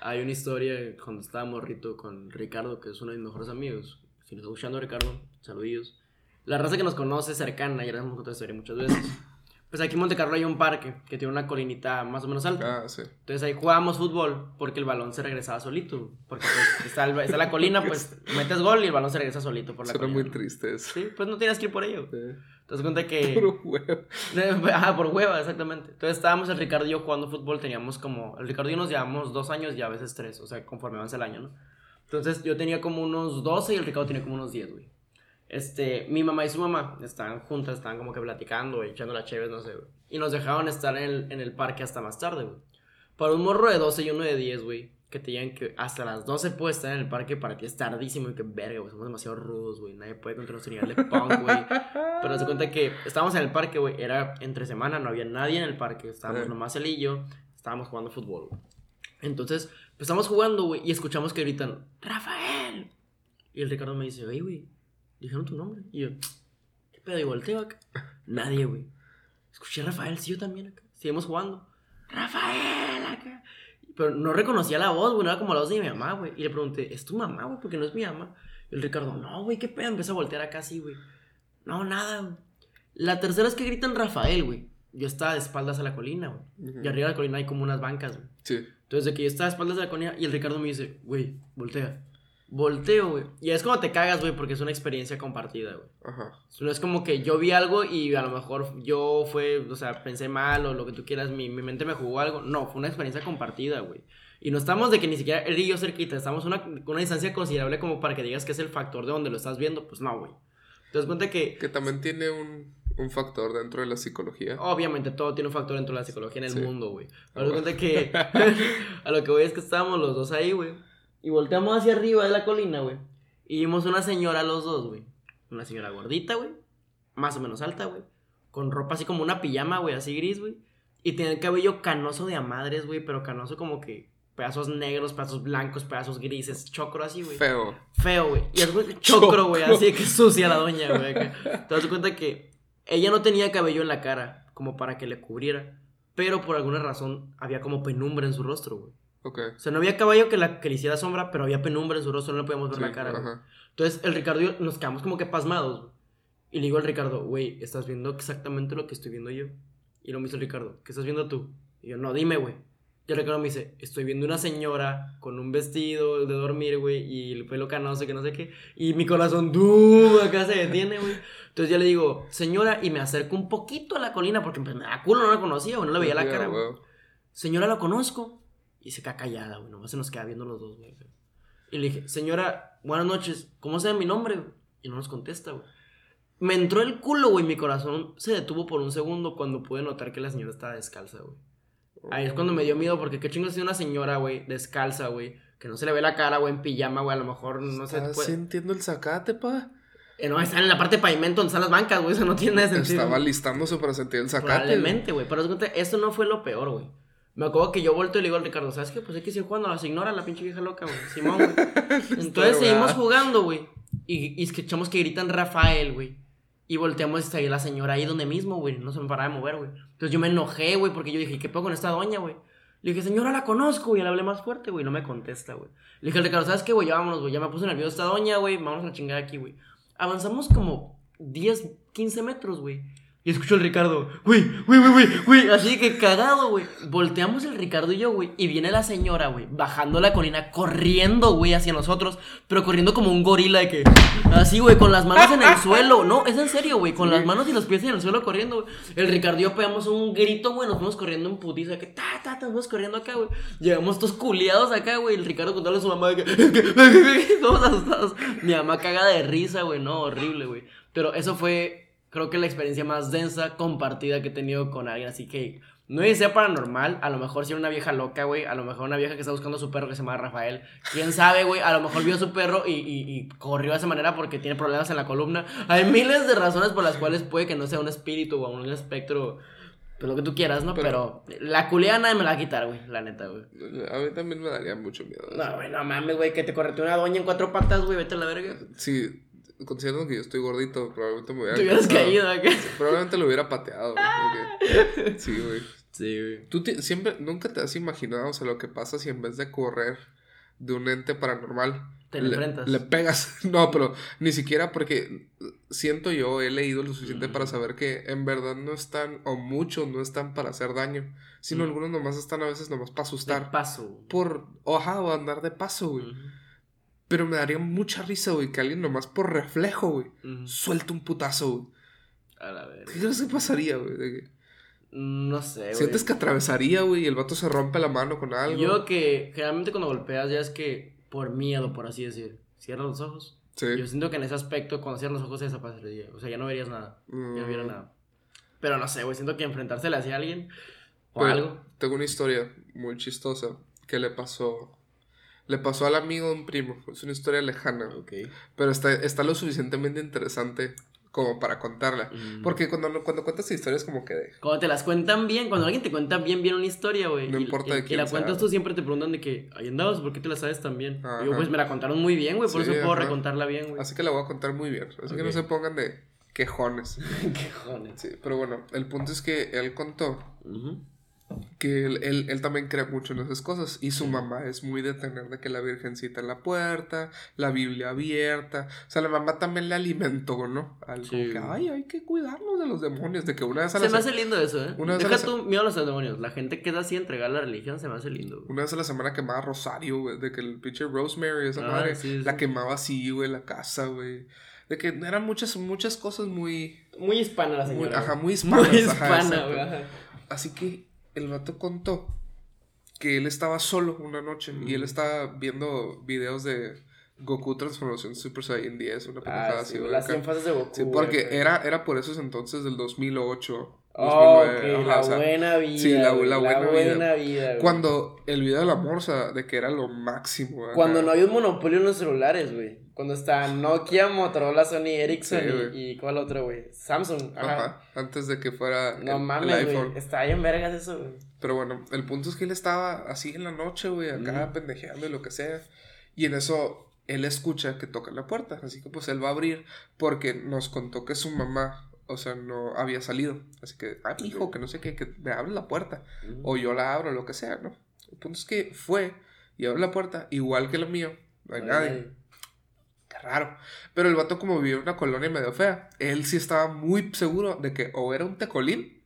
B: Hay una historia cuando estaba morrito con Ricardo, que es uno de mis mejores amigos. Si nos está escuchando, Ricardo, saludillos. La raza que nos conoce cercana, ya les hemos contado historia muchas veces. Pues aquí en Monte Carlo hay un parque que tiene una colinita más o menos alta.
A: Ah, sí.
B: Entonces ahí jugábamos fútbol porque el balón se regresaba solito. Porque pues, está, el- está la colina, pues metes gol y el balón se regresa solito por la
A: Suena
B: colina.
A: muy triste eso.
B: Sí, pues no tienes que ir por ello.
A: Sí.
B: Te das cuenta que.
A: Puro huevo.
B: Ah, por hueva, exactamente. Entonces estábamos el Ricardo y yo jugando fútbol, teníamos como. El Ricardo y yo nos llevamos dos años y a veces tres, o sea, conforme avanza el año, ¿no? Entonces yo tenía como unos 12 y el Ricardo tenía como unos 10, güey. Este, mi mamá y su mamá estaban juntas, estaban como que platicando, güey, echando la chévere, no sé, güey. Y nos dejaban estar en el, en el parque hasta más tarde, güey. Para un morro de 12 y uno de 10, güey, que te digan que hasta las 12 puedes estar en el parque para ti es tardísimo y que verga, güey, somos demasiado rudos, güey. Nadie puede contra nuestro nivel de punk, güey. Pero se cuenta que estábamos en el parque, güey. Era entre semana, no había nadie en el parque. Estábamos
A: Eh.
B: nomás él y yo. Estábamos jugando fútbol, güey. Entonces, pues estamos jugando, güey. Y escuchamos que gritan, ¡Rafael! Y el Ricardo me dice, oye, güey, dijeron tu nombre. Y yo, ¿qué pedo? Y volteo acá. Nadie, güey. Escuché a Rafael, sí, yo también acá. Seguimos jugando. ¡Rafael! Acá. Pero no reconocía la voz, güey. No era como la voz de mi mamá, güey. Y le pregunté, ¿es tu mamá, güey? Porque no es mi mamá. Y el Ricardo, no, güey, qué pedo. Empieza a voltear acá así, güey. No, nada, güey. La tercera es que gritan Rafael, güey. Yo estaba de espaldas a la colina, güey. Y arriba de la colina hay como unas bancas, güey.
A: Sí.
B: Entonces, de que yo estaba de espaldas de la colina y el Ricardo me dice, güey, voltea. Volteo, güey. Y es como te cagas, güey, porque es una experiencia compartida, güey.
A: Ajá.
B: No es como que yo vi algo y a lo mejor yo fue, o sea, pensé mal o lo que tú quieras, mi, mi mente me jugó algo. No, fue una experiencia compartida, güey. Y no estamos de que ni siquiera él y yo cerquita, estamos una, una distancia considerable como para que digas que es el factor de donde lo estás viendo. Pues no, güey. Te das cuenta que
A: Que también tiene un, un factor dentro de la psicología.
B: Obviamente todo tiene un factor dentro de la psicología en el
A: Sí.
B: mundo, güey.
A: Ah,
B: Pero
A: bueno.
B: cuenta que a lo que voy es que estábamos los dos ahí, güey. Y volteamos hacia arriba de la colina, güey. Y vimos una señora los dos, güey. Una señora gordita, güey. Más o menos alta, güey. Con ropa así como una pijama, güey, así gris, güey. Y tenía el cabello canoso de a madres, güey. Pero canoso como que pedazos negros, pedazos blancos, pedazos grises, chocro así, güey.
A: Feo.
B: Feo, güey. Y es güey, chocro, güey. Así que sucia la doña, güey. Te das cuenta que ella no tenía cabello en la cara, como para que le cubriera. Pero por alguna razón había como penumbra en su rostro, güey.
A: Ok.
B: O sea, no había cabello que, la, que le hiciera sombra, pero había penumbra en su rostro, no le podíamos ver
A: Sí,
B: la cara.
A: Ajá.
B: Entonces el Ricardo y yo nos quedamos como que pasmados. Y le digo al Ricardo, güey, estás viendo exactamente lo que estoy viendo yo. Y lo me dice el Ricardo, ¿qué estás viendo tú? Y yo, no, dime, güey. Y el Ricardo me dice, estoy viendo una señora con un vestido de dormir, güey, y el pelo canoso, que no sé qué. Y mi corazón, ¡dum! Acá se detiene, güey. Entonces yo le digo, señora, y me acerco un poquito a la colina, porque pues, me da culo, no la conocía, güey, no le veía la cara. Señora, la conozco. Y se queda callada, güey. Nomás se nos queda viendo los dos, güey. Y le dije, señora, buenas noches. ¿Cómo sabe mi nombre? güey? Y no nos contesta, güey. Me entró el culo, güey. Mi corazón se detuvo por un segundo cuando pude notar que la señora estaba descalza, güey. Ahí es cuando me dio miedo porque qué chingo es una señora, güey, descalza, güey. Que no se le ve la cara, güey, en pijama, güey. A lo mejor no sé.
A: ¿Estás
B: puede-
A: sintiendo el zacate, pa?
B: Eh, no, está en la parte de pavimento donde están las bancas, güey. Eso no tiene nada de sentido.
A: Estaba listándose para sentir el zacate.
B: Probablemente, güey. Pero esto no fue lo peor, güey. Me acuerdo que yo vuelto y le digo al Ricardo, ¿sabes qué? Pues hay que seguir jugando, las ignora la pinche vieja loca, güey. Simón, güey. Entonces seguimos jugando, güey. Y, y escuchamos que gritan Rafael, güey. Y volteamos y está ahí la señora ahí donde mismo, güey. No se me paraba de mover, güey. Entonces yo me enojé, güey, porque yo dije, ¿qué pedo con esta doña, güey? Le dije, señora, la conozco, güey. Le hablé más fuerte, güey. No me contesta, güey. Le dije al Ricardo, ¿sabes qué, güey? Ya vámonos, güey. Ya me puse nervioso esta doña, güey. Vamos a la chingada aquí, güey. Avanzamos como 10, 15 metros, güey. Y escucho al Ricardo, güey, güey, güey, güey, güey, así que cagado, güey. Volteamos el Ricardo y yo, güey, y viene la señora, güey, bajando la colina, corriendo, güey, hacia nosotros, pero corriendo como un gorila de que, así, güey, con las manos en el suelo. No, es en serio, güey, con las manos y los pies en el suelo corriendo, güey. El Ricardo y yo pegamos un grito, güey, nos fuimos corriendo en putiza, que ta, ta, ta, nos fuimos corriendo acá, güey. Llegamos todos culiados acá, güey, el Ricardo contándole a su mamá de que, todos asustados. Mi mamá caga de risa, güey, no, horrible, güey. Pero eso fue creo que la experiencia más densa compartida que he tenido con alguien. Así que no es sea paranormal. A lo mejor si era una vieja loca, güey. A lo mejor una vieja que está buscando a su perro que se llama Rafael. Quién sabe, güey. A lo mejor vio a su perro y, y- y corrió de esa manera porque tiene problemas en la columna. Hay miles de razones por las cuales puede que no sea un espíritu o un espectro. Pues lo que tú quieras, ¿no? Pero,
A: Pero-
B: la culea nadie me la va a quitar, güey. La neta, güey.
A: A mí también me daría mucho miedo.
B: No, güey, no mames, güey. Que te correteó una doña en cuatro patas, güey. Vete a la verga.
A: Sí, considerando que yo estoy gordito, probablemente me hubiera.
B: Te hubieras caído acá.
A: Probablemente lo hubiera pateado. porque- Sí, güey.
B: Sí, güey.
A: Tú ti- siempre, nunca te has imaginado, o sea, lo que pasa si en vez de correr de un ente paranormal,
B: Te
A: le,
B: enfrentas.
A: le pegas. No, pero ni siquiera porque siento yo, he leído lo suficiente para
B: Mm.
A: saber que en verdad no están, o muchos no están para hacer daño, sino
B: Mm.
A: algunos nomás están a veces nomás para
B: De
A: asustar.
B: paso.
A: Por, oja, o andar de paso, güey.
B: Ujú.
A: Pero me daría mucha risa, güey, que alguien nomás por reflejo, güey,
B: Ujú.
A: suelta un putazo, güey.
B: A la verga.
A: ¿Qué crees que pasaría, güey? Que-
B: No sé, güey.
A: ¿Sientes que atravesaría, güey, y el vato se rompe la mano con algo?
B: Yo que generalmente cuando golpeas ya es que por miedo, por así decir, cierras los ojos.
A: Sí.
B: Yo siento que en ese aspecto, cuando cierras los ojos, se desaparecería. O sea, ya no verías nada. Ya no hubiera
A: Mm.
B: nada. Pero no sé, güey. Siento que enfrentársele hacia alguien o
A: Pero
B: algo.
A: Tengo una historia muy chistosa que le pasó. Le pasó al amigo de un primo. Es una historia lejana. güey.
B: Ok.
A: Pero está, está lo suficientemente interesante como para contarla.
B: Mm.
A: Porque cuando, cuando cuentas historias como que de...
B: Cuando te las cuentan bien, cuando alguien te cuenta bien, bien una historia, güey.
A: No
B: y-
A: importa
B: y,
A: de
B: y la
A: sea.
B: cuentas tú, siempre te preguntan de que, ahí andabas, ¿por qué te la sabes tan bien?
A: Ajá.
B: Y yo, pues me la contaron muy bien, güey, por
A: Sí,
B: eso puedo recontarla bien, güey.
A: Así que la voy a contar muy bien. Así que no se pongan de quejones.
B: ¿Qué jones?
A: Sí, pero bueno, el punto es que él contó. Que él, él, él también cree mucho en esas cosas y su mamá es muy de tener de que la virgencita en la puerta, la Biblia abierta, o sea, la mamá también le alimentó, ¿no? Al como
B: Sí.
A: que, ay, hay que cuidarnos de los demonios, de que una vez a
B: Se
A: la,
B: me
A: se-
B: hace lindo eso, ¿eh?
A: Una vez a
B: Deja
A: la
B: tu miedo a los demonios. La gente queda así entregada a la religión, se me hace lindo. güey.
A: una vez a la semana quemaba Rosario, güey, de que el pinche Rosemary, esa
B: Ah,
A: madre,
B: sí, sí.
A: la quemaba así, güey, la casa, güey. De que eran muchas, muchas cosas muy,
B: Muy hispana la
A: muy
B: señora.
A: ajá,
B: güey.
A: muy hispanas.
B: Muy
A: ajá,
B: hispana,
A: exacto.
B: güey. ajá.
A: Así que el vato contó que él estaba solo una noche y él estaba viendo videos de Goku Transformación Super Saiyan 10, una pendejada
B: Ah,
A: así,
B: sí, las
A: acá.
B: 100 fases de Goku.
A: Sí, porque era, era por esos entonces del 2008,
B: Oh,
A: 2009,
B: ok,
A: ajá,
B: la
A: o sea,
B: buena vida.
A: sí, la-
B: güey,
A: la buena vida.
B: buena vida, güey.
A: cuando el video de la morsa, de que era lo máximo. acá.
B: Cuando no había un monopolio en los celulares, güey. Cuando está Nokia, Motorola, Sony Ericsson
A: Sí,
B: y- ¿cuál otro, güey? Samsung. Ajá.
A: Ajá, antes de que fuera
B: No
A: el, el
B: mames,
A: iPhone.
B: güey. Está bien vergas eso, güey.
A: Pero bueno, el punto es que él estaba así en la noche, güey, acá pendejeando y lo que sea. Y en eso él escucha que tocan la puerta. Así que pues él va a abrir porque nos contó que su mamá, o sea, no había salido. Así que, ay, mi hijo, que no sé qué, que me abre la puerta. O yo la abro, lo que sea, ¿no? El punto es que fue y abre la puerta, igual que la mía. No hay nadie. Qué raro. Pero el vato, como vivía en una colonia medio fea, él sí estaba muy seguro de que o era un tecolín.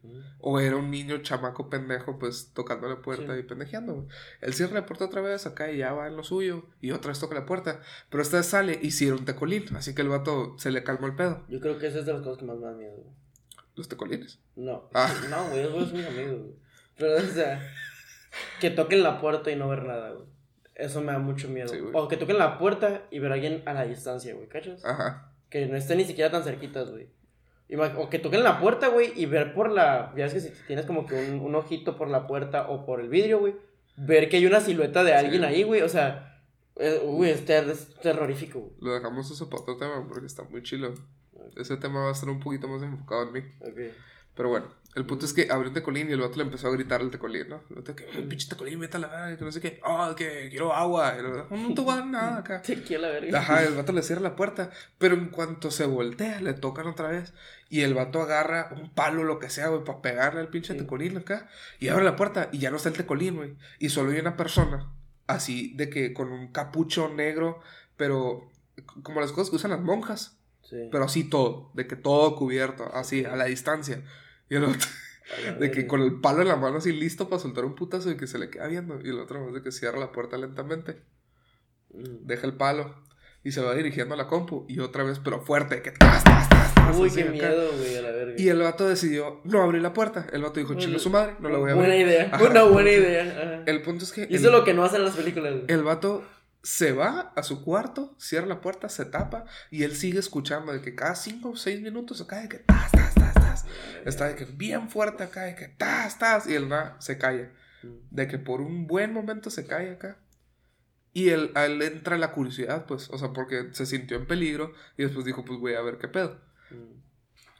A: O era un niño chamaco pendejo, pues tocando la puerta
B: Sí.
A: y pendejeando. Él cierra la puerta otra vez acá y ya va en lo suyo. Y otra vez toca la puerta. Pero esta vez sale y sí era un tecolín. Así que el vato se le calmó el pedo.
B: Yo creo que esa es de las cosas que más me dan miedo, güey.
A: Los tecolines.
B: No.
A: Ah.
B: No, güey, esos son mis amigos, güey. Pero, o sea, que toquen la puerta y no ver nada, güey. Eso me da mucho miedo.
A: Sí,
B: o que toquen la puerta y ver a alguien a la distancia, güey, ¿cachas?
A: Ajá.
B: Que no estén ni siquiera tan cerquitas, güey. O que toquen la puerta, güey, y ver por la. Ya es que si tienes como que un, un ojito por la puerta o por el vidrio, güey. Ver que hay una silueta de alguien
A: Sí.
B: ahí, güey. O sea, eh, güey, es, ter- es terrorífico, güey.
A: Lo dejamos eso para otro tema porque está muy chilo. Ese tema va a estar un poquito más enfocado en mí.
B: Ok.
A: Pero bueno, el punto es que abrió un tecolín y el vato le empezó a gritar al tecolín, ¿no? El vato que, "Ay, pinche tecolín, vete a la verga, que no sé qué. Ah, que quiero agua. Vato, no te voy a dar nada acá.
B: Te quiero la verga.
A: Ajá, el vato le cierra la puerta, pero en cuanto se voltea, le tocan otra vez. Y el vato agarra un palo, lo que sea, güey, para pegarle al pinche
B: Sí.
A: tecolín acá. Y abre la puerta y ya no está el tecolín, güey. Y solo hay una persona, así de que con un capucho negro, pero como las cosas que usan las monjas,
B: Sí.
A: pero así todo, de que todo cubierto, así, a la distancia. Y el otro, de que con el palo en la mano así listo para soltar un putazo y que se le queda viendo. Y el otro más de que cierra la puerta lentamente
B: Mm.
A: deja el palo y se va dirigiendo a la compu y otra vez, pero fuerte, que tas, tas, tas,
B: Uy, qué miedo, güey, a la verga.
A: Y el vato decidió no abrir la puerta. El vato dijo, chinga su madre, no la voy a
B: Buena
A: abrir.
B: idea.
A: Ajá.
B: Una buena idea. ajá.
A: El punto es que
B: eso
A: el,
B: lo que no hacen las películas, güey.
A: el vato se va a su cuarto, cierra la puerta, se tapa y él sigue escuchando de que cada cinco o seis minutos acá de que tas, tas. Está de que bien fuerte acá, de que tas, tas. Y él va, se calla. De que por un buen momento se cae acá. Y él, a él entra la curiosidad, pues, o sea, porque se sintió en peligro y después dijo, pues voy a ver qué pedo.
B: Mm.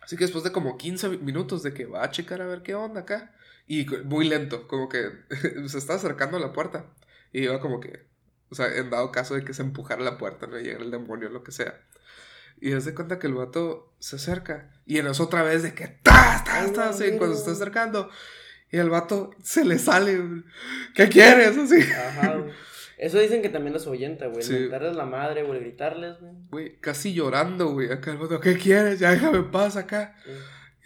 A: Así que después de como 15 minutos de que va a checar a ver qué onda acá, y muy lento, como que se está acercando a la puerta, y iba como que, o sea, en dado caso de que se empujara la puerta, no llegara el demonio, lo que sea. Y se de cuenta que el vato se acerca, y en eso otra vez de que, ¡tas, tas, tas! Y cuando se está acercando, y el vato se le sale, ¿qué quieres? Así.
B: Ajá, güey. Eso dicen que también los ahuyenta, güey.
A: Sí.
B: Mentarles la madre, güey, gritarles, güey.
A: Güey, casi llorando, güey. Acá el vato, ¿qué quieres? Ya déjame paz acá.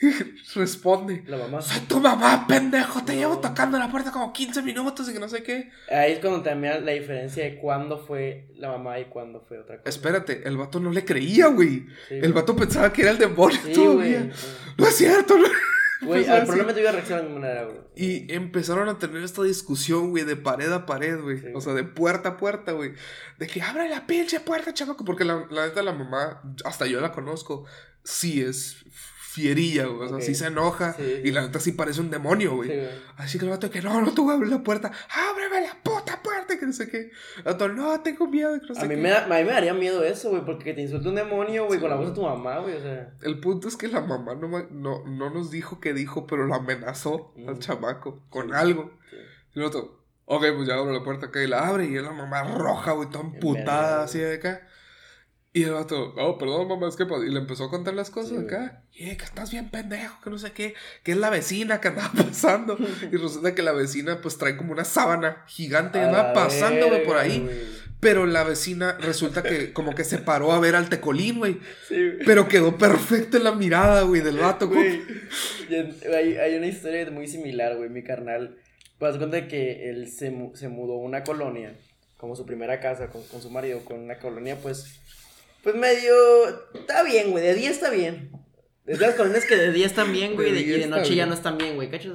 A: Responde.
B: La mamá.
A: Soy tu mamá, pendejo. Te llevo tocando la puerta como 15 minutos y que no sé qué.
B: Ahí es cuando también la diferencia de cuándo fue la mamá y cuándo fue otra cosa.
A: Espérate, el vato no le creía, güey.
B: Sí,
A: El
B: güey.
A: vato pensaba que era el demonio
B: Sí,
A: todavía.
B: güey.
A: No es cierto, no.
B: Güey, al problema te iba a reaccionar de ninguna manera, güey.
A: Y empezaron a tener esta discusión, güey, de pared a pared, güey.
B: Sí,
A: o sea, de puerta a puerta, güey. De que abre la pinche puerta, chamaco. Porque la, la neta, la mamá, hasta yo la conozco, sí es fierilla, güey. O sea,
B: Ok.
A: sí se enoja.
B: Sí.
A: Y la neta sí parece un demonio, güey.
B: Sí, güey.
A: Así que el vato que no, no te voy a abrir la puerta. Ábreme la puta puerta, que no sé qué. El vato, no, tengo miedo, que no sé
B: A mí,
A: qué.
B: me, da- a mí me daría miedo eso, güey, porque que te insulte un demonio, güey,
A: Sí,
B: con la voz de tu mamá, güey, o sea.
A: El punto es que la mamá no, no, no nos dijo qué dijo, pero lo amenazó al
B: Mm.
A: chamaco con algo. Y el otro, ok, pues ya abro la puerta acá y la abre. Y es la mamá roja, güey, emputada
B: verga,
A: así de acá. Y el vato, oh, perdón, mamá, es que. Y le empezó a contar las cosas
B: Sí,
A: acá. Y eh, que estás bien pendejo, que no sé qué. Que es la vecina que andaba pasando. y resulta que la vecina, pues trae como una sábana gigante y andaba pasando, güey, por ahí. Pero la vecina resulta que como que se paró a ver al tecolín, güey.
B: Sí, güey.
A: Pero quedó perfecto en la mirada, güey, del vato.
B: Güey, hay, hay una historia muy similar, güey. Mi carnal, pues cuenta que él se, se mudó a una colonia, como su primera casa con, con su marido, con una colonia, pues, pues medio, está bien, güey, de día está bien. Es de las colonias que de día están bien, güey,
A: De
B: y de noche ya no están bien, güey, ¿cachas?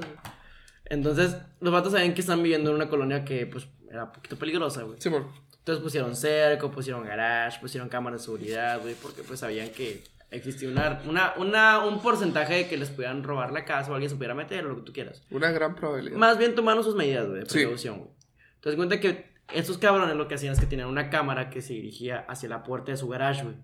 B: Entonces, los vatos sabían que están viviendo en una colonia que, pues, era un poquito peligrosa, güey.
A: Simón.
B: Entonces pusieron cerco, pusieron garage, pusieron cámaras de seguridad, güey, porque pues sabían que existía una, una, una, un porcentaje de que les pudieran robar la casa o alguien se pudiera meter, lo que tú quieras.
A: Una gran probabilidad.
B: Más bien tomaron sus medidas, güey, de
A: Sí.
B: precaución, güey. Entonces cuenta que estos cabrones lo que hacían es que tenían una cámara que se dirigía hacia la puerta de su garage, güey.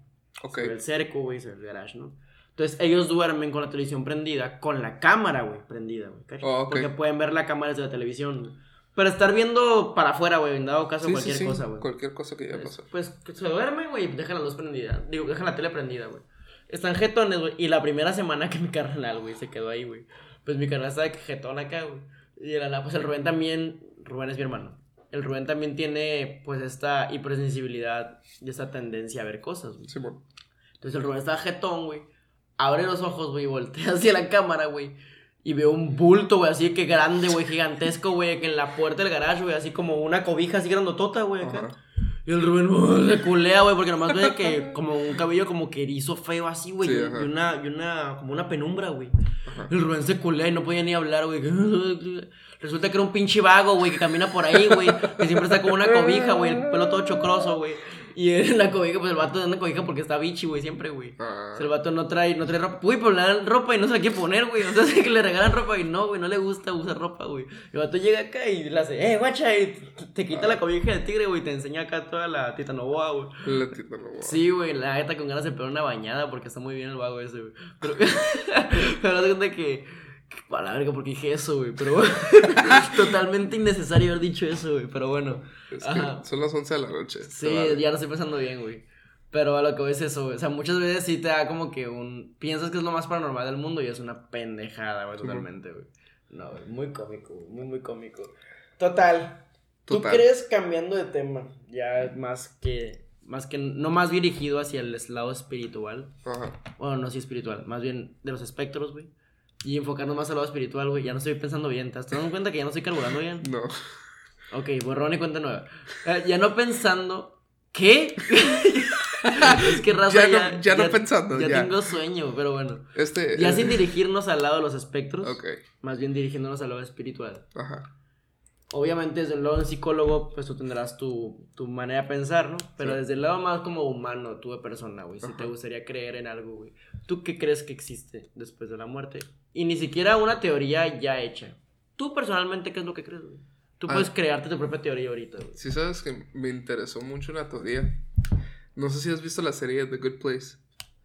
A: ok.
B: Se ve el cerco, güey, se ve el garage, ¿no? Entonces ellos duermen con la televisión prendida, con la cámara, güey, prendida, güey.
A: Oh, ok.
B: Porque pueden ver la cámara desde la televisión, güey. Pero estar viendo para afuera, güey, en dado caso
A: Sí, sí,
B: cualquier
A: sí,
B: cosa, güey.
A: Cualquier cosa que ya
B: Pues,
A: pasó.
B: pues que se duermen, güey, y dejan la luz prendida. Digo, dejan la tele prendida, güey. Están jetones, güey. Y la primera semana que mi carnal, güey, se quedó ahí, güey. Pues mi carnal estaba jetón acá, güey. Y de la nada, pues el Rubén también. Rubén es mi hermano. El Rubén también tiene, pues, esta hipersensibilidad y esta tendencia a ver cosas, güey.
A: Simón.
B: Entonces el Rubén estaba jetón, güey. Abre los ojos, güey, y voltea hacia la cámara, güey. Y veo un bulto, güey, así que grande, güey, gigantesco, güey, que en la puerta del garage, güey, así como una cobija así grandotota, güey, acá.
A: Ajá.
B: Y el Rubén ¡oh! se culea, güey, porque nomás ve que como un cabello como que erizo feo así, güey.
A: Sí,
B: y, una, y una, como una penumbra, güey. El Rubén se culea y no podía ni hablar, güey. Resulta que era un pinche vago, güey, que camina por ahí, güey. Que siempre está con una cobija, güey. El pelo todo chocroso, güey. Y en la cobija, pues el vato da una cobija porque está bichi, güey, siempre, güey.
A: Ah.
B: O sea, el vato no trae, no trae ropa. Uy, pero le dan ropa y no se la quiere poner, güey. O sea, es que le regalan ropa y no, güey, no le gusta usar ropa, güey. El vato llega acá y le hace, eh, guacha, y te quita la cobija del tigre, güey, te enseña acá toda la titanoboa, güey.
A: La tita no, wow.
B: Sí, güey, la neta con ganas de pegar una bañada porque está muy bien el vago ese, güey. Pero, pero haz cuenta que. Que A la verga, porque dije eso, güey. Pero totalmente innecesario haber dicho eso, güey. Pero bueno.
A: Es
B: Ajá.
A: que son las 11 de la noche.
B: Sí, ya lo estoy pensando bien, güey. Pero a lo que voy es eso, güey. O sea, muchas veces sí te da como que un. Piensas que es lo más paranormal del mundo y es una pendejada, güey, totalmente, güey. No, güey, muy cómico, muy, muy cómico. Total. ¿Tú
A: Total.
B: crees, cambiando de tema, ya más que. Más que. No más dirigido hacia el lado espiritual.
A: Ajá.
B: Bueno, no, sí espiritual. Más bien de los espectros, güey. Y enfocarnos más al lado espiritual, güey. Ya no estoy pensando bien. ¿Te estás dando cuenta que ya no estoy carburando bien?
A: No.
B: Ok, borrón y cuenta nueva. Eh, ya no pensando. ¿Qué? es que raza
A: Ya
B: ya.
A: no- ya no pensando,
B: Ya,
A: ya.
B: tengo sueño, pero bueno.
A: Este.
B: Ya
A: eh,
B: sin dirigirnos al lado de los espectros,
A: Ok.
B: más bien dirigiéndonos al lado espiritual.
A: Ajá.
B: Obviamente, desde el lado de psicólogo, pues tú tendrás tu, tu manera de pensar, ¿no? Pero
A: Sí.
B: desde el lado más como humano, tú de persona, güey. Si
A: Ajá.
B: te gustaría creer en algo, güey. ¿Tú qué crees que existe después de la muerte? Y ni siquiera una teoría ya hecha. Tú personalmente, ¿qué es lo que crees, güey? Tú
A: Ah.
B: puedes crearte tu propia teoría ahorita, güey.
A: Si sabes que me interesó mucho una teoría. No sé si has visto la serie The Good Place.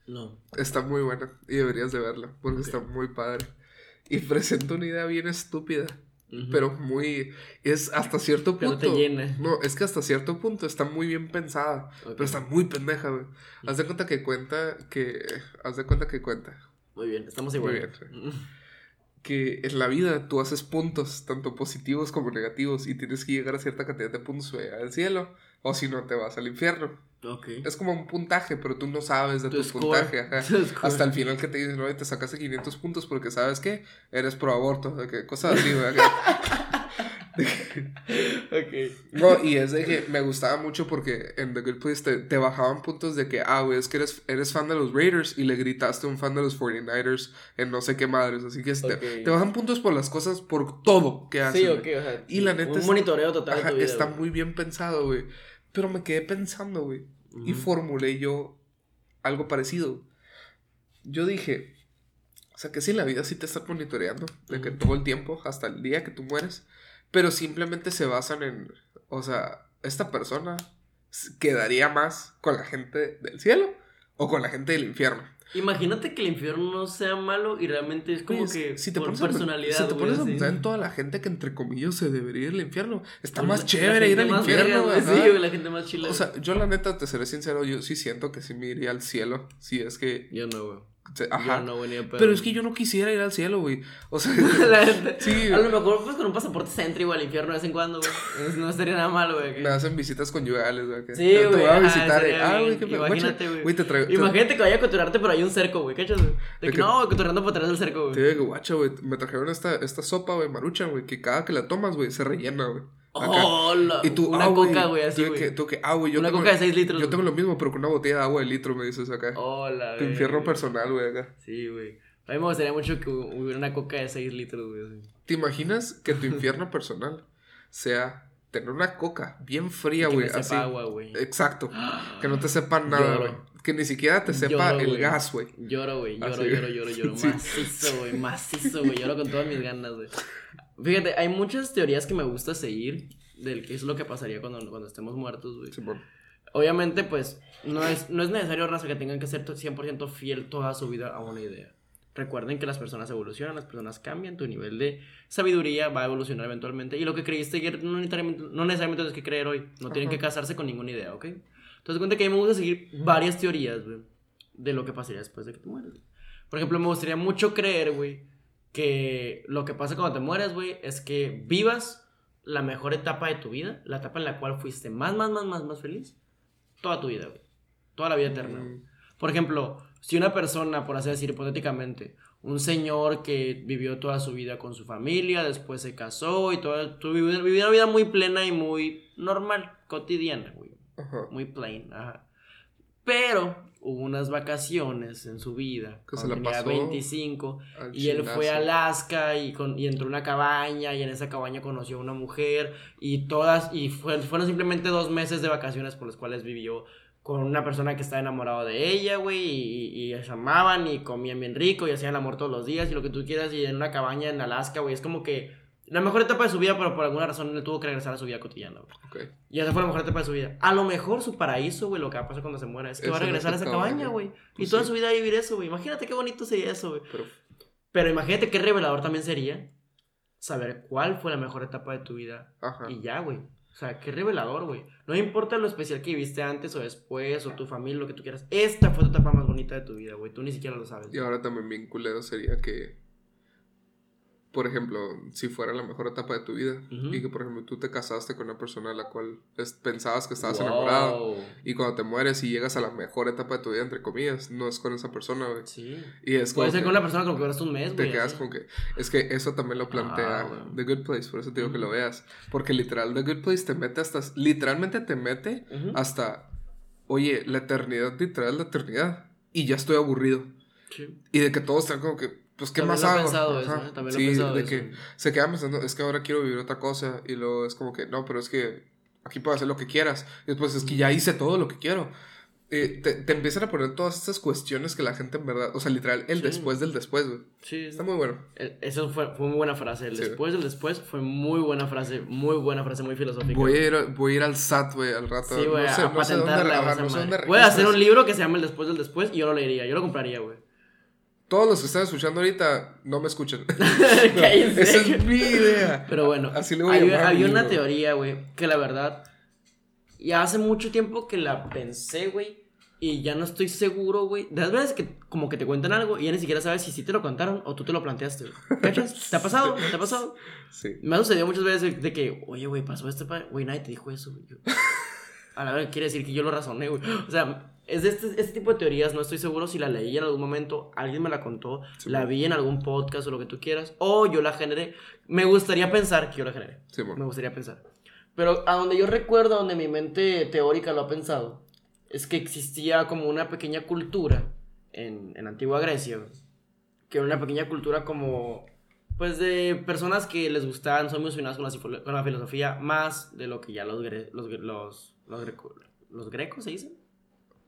B: No.
A: Está muy buena y deberías de verla porque está muy padre. Y presenta una idea bien estúpida, pero muy... Es hasta cierto
B: Pero
A: punto...
B: te llena.
A: No, es que hasta cierto punto está muy bien pensada, pero está muy pendeja, güey. Haz de cuenta que cuenta que... Haz de cuenta que cuenta.
B: Muy bien, estamos
A: Muy
B: igual.
A: bien, que en la vida tú haces puntos, tanto positivos como negativos, y tienes que llegar a cierta cantidad de puntos para llegar al cielo, o si no te vas al infierno. Es como un puntaje, pero tú no sabes de
B: Tu
A: puntaje. ajá.
B: Tu.
A: Hasta el final que te dicen, no, te sacaste 500 puntos porque sabes que eres pro aborto, que cosas así.
B: Ok.
A: No, y es de que me gustaba mucho porque en The Good Place te, te bajaban puntos de que, ah, güey, es que eres, eres fan de los Raiders y le gritaste a un fan de los 49ers en no sé qué madres. Así que te,
B: Ok.
A: te bajan puntos por las cosas, por todo que hacen.
B: Sí, ok, o sea.
A: Y la neta
B: Un
A: es-
B: monitoreo total
A: Ajá,
B: de tu vida.
A: está
B: güey.
A: muy bien pensado, güey. Pero me quedé pensando, güey. Y
B: Ujú.
A: formulé yo algo parecido. Yo dije, o sea, que si la vida sí te está monitoreando, de que todo el tiempo, hasta el día que tú mueres, pero simplemente se basan en, o sea, esta persona quedaría más con la gente del cielo o con la gente del infierno.
B: Imagínate que el infierno no sea malo y realmente es como que
A: si te
B: por
A: pones a,
B: personalidad.
A: si te
B: güey,
A: pones a pensar en toda la gente que entre comillas se debería ir al infierno, está
B: Pues
A: más
B: la-
A: chévere
B: la
A: ir al infierno,
B: güey. Sí, la gente más chila.
A: O sea, yo la neta, te seré sincero, yo sí siento que sí me iría al cielo. Si es que.
B: yo no, güey.
A: Se- Ajá.
B: No.
A: Pero es que yo no quisiera ir al cielo, güey. O sea. Sí,
B: A lo mejor pues con un pasaporte céntrico al infierno de vez en cuando, güey. No estaría nada mal, güey.
A: me hacen visitas conyugales, güey.
B: Sí,
A: te
B: güey,
A: voy a visitar. eh, Ah, güey, qué.
B: Imagínate, güey.
A: Te te-
B: Imagínate que vaya a coturarte, pero hay un cerco, güey. ¿Cachas, güey? De que no, coturando por atrás del cerco,
A: Te
B: güey.
A: digo, guacha, güey. Me trajeron esta, esta sopa, güey, maruchan, güey. Que cada que la tomas, güey, se rellena, güey. Acá.
B: Oh, la-
A: Y tú,
B: una
A: ah, güey.
B: coca, güey, así,
A: tú que-
B: güey.
A: tú que, ah, güey, yo
B: Una
A: tengo.
B: coca de 6 litros.
A: Yo tengo
B: güey.
A: lo mismo, pero con una botella de agua de litro, me dices acá.
B: Hola,
A: tu infierno personal, güey, acá.
B: Sí, güey. A mí me gustaría mucho que hubiera una coca de 6 litros, güey.
A: ¿Te imaginas que tu infierno personal sea tener una coca bien fría,
B: Que
A: güey?
B: me sepa agua, güey.
A: Exacto. Que no te sepa nada,
B: Lloro.
A: güey. Que ni siquiera te sepa
B: Lloro,
A: el
B: güey.
A: gas, güey.
B: Lloro, güey. Lloro, lloro, lloro, lloro.
A: Sí.
B: Macizo, güey. Macizo, güey. Lloro con todas mis ganas, güey. Fíjate, hay muchas teorías que me gusta seguir del qué es lo que pasaría cuando, cuando estemos muertos, güey.
A: Simón.
B: Obviamente, pues, no es, no es necesario, raza, que tengan que ser 100% fiel toda su vida a una idea. Recuerden que las personas evolucionan, las personas cambian, tu nivel de sabiduría va a evolucionar eventualmente. Y lo que creíste ayer no necesariamente, no necesariamente tienes que creer hoy. No tienen
A: Ajá.
B: que casarse con ninguna idea, ¿ok? Entonces, cuenta que a mí me gusta seguir varias teorías, güey, de lo que pasaría después de que te mueres. Por ejemplo, me gustaría mucho creer, güey, que lo que pasa cuando te mueres, güey, es que vivas la mejor etapa de tu vida, la etapa en la cual fuiste más, más, más, más, más feliz, toda tu vida, güey. Toda la vida eterna.
A: Mm,
B: Por ejemplo, si una persona, por así decir, hipotéticamente, un señor que vivió toda su vida con su familia, después se casó y toda, tu- vivió, vivió una vida muy plena y muy normal, cotidiana, güey.
A: Ajá.
B: Muy plain, ajá. Pero hubo unas vacaciones en su vida,
A: Que se la
B: tenía
A: pasó
B: 25,
A: Al
B: y él fue a. Alaska y, con, y entró a una cabaña y en esa cabaña conoció a una mujer y todas, y fue- fueron simplemente dos meses de vacaciones por los cuales vivió con una persona que estaba enamorado de ella, güey, y, y se amaban y comían bien rico y hacían el amor todos los días y lo que tú quieras y en una cabaña en Alaska, güey, es como que la mejor etapa de su vida, pero por alguna razón él tuvo que regresar a su vida cotidiana, güey.
A: Ok.
B: Y esa fue la mejor etapa de su vida. A lo mejor su paraíso, güey, lo que va a pasar cuando se muera es que
A: Es
B: va a regresar a
A: esa
B: cabaña, güey. Y
A: Pues
B: toda
A: sí.
B: su vida va a vivir eso, güey. Imagínate qué bonito sería eso, güey.
A: Pero
B: Pero imagínate qué revelador también sería saber cuál fue la mejor etapa de tu vida.
A: Ajá.
B: Y ya, güey. O sea, qué revelador, güey. No importa lo especial que viviste antes o después, o tu familia, lo que tú quieras. Esta fue tu etapa más bonita de tu vida, güey. Tú ni siquiera lo sabes.
A: Y ahora también bien culero sería que, por ejemplo, si fuera la mejor etapa de tu vida
B: Ujú.
A: y que, por ejemplo, tú te casaste con una persona a la cual pensabas que estabas
B: Wow.
A: enamorado y cuando te mueres y llegas a la mejor etapa de tu vida, entre comillas, no es con esa persona, güey.
B: Sí.
A: Y es
B: Puede ser
A: que
B: con una persona con la que duraste un mes,
A: te
B: güey.
A: quedas
B: así.
A: con que... Es que eso también lo plantea
B: Ah.
A: The Good Place, por eso te digo que
B: Ujú.
A: lo veas. Porque literal, The Good Place te mete hasta... Literalmente te mete
B: Ujú.
A: hasta... Oye, la eternidad literal la eternidad. Y ya estoy aburrido.
B: Sí.
A: Y de que todos están como que, pues, ¿qué
B: También
A: más hago?
B: pensado eso,
A: Ajá.
B: ¿eh? También lo he
A: sí,
B: pensado
A: de
B: eso.
A: que se quedan pensando, es que ahora quiero vivir otra cosa. Y luego es como que, no, pero es que aquí puedo hacer lo que quieras. Y después es que ya hice todo lo que quiero. Eh, te, te empiezan a poner todas estas cuestiones que la gente en verdad, o sea, literal, el
B: Sí.
A: después del después, güey.
B: Sí.
A: Está muy bueno.
B: Eso fue, fue muy buena frase. El
A: Sí.
B: después del después fue muy buena frase. Muy buena frase, muy filosófica.
A: Voy a ir, voy a ir al SAT, güey, al rato.
B: Sí, güey,
A: no sé,
B: a
A: no sé dónde,
B: esa
A: no sé
B: madre.
A: dónde
B: Voy a hacer un libro que se llama El después del después y yo lo leería. Yo lo compraría, güey.
A: Todos los que están escuchando ahorita no me escuchan.
B: Cállense.
A: Esa es mi idea.
B: Pero bueno,
A: Así le voy llamar a
B: había una teoría, güey, que la verdad, ya hace mucho tiempo que la pensé, güey, y ya no estoy seguro, güey. De las veces que como que te cuentan algo y ya ni siquiera sabes si sí te lo contaron o tú te lo planteaste, güey. ¿Cachas? ¿Te ha pasado? ¿Te ha pasado?
A: Sí.
B: Me ha sucedido muchas veces de que, oye, güey, pasó esto, güey, nadie te dijo eso, güey. A la verdad quiere decir que yo lo razoné, güey. O sea, es de este, este tipo de teorías, no estoy seguro si la leí en algún momento, alguien me la contó,
A: Sí,
B: la vi en algún podcast o lo que tú quieras, o yo la generé. Me gustaría pensar que yo la generé.
A: Sí,
B: Me gustaría pensar. Pero a donde yo recuerdo, a donde mi mente teórica lo ha pensado, es que existía como una pequeña cultura en, en antigua Grecia, que era una pequeña cultura como, pues de personas que les gustaban, son muy aficionados con la, sifo- con la filosofía, más de lo que ya los, los, los, los, los grecos se dicen.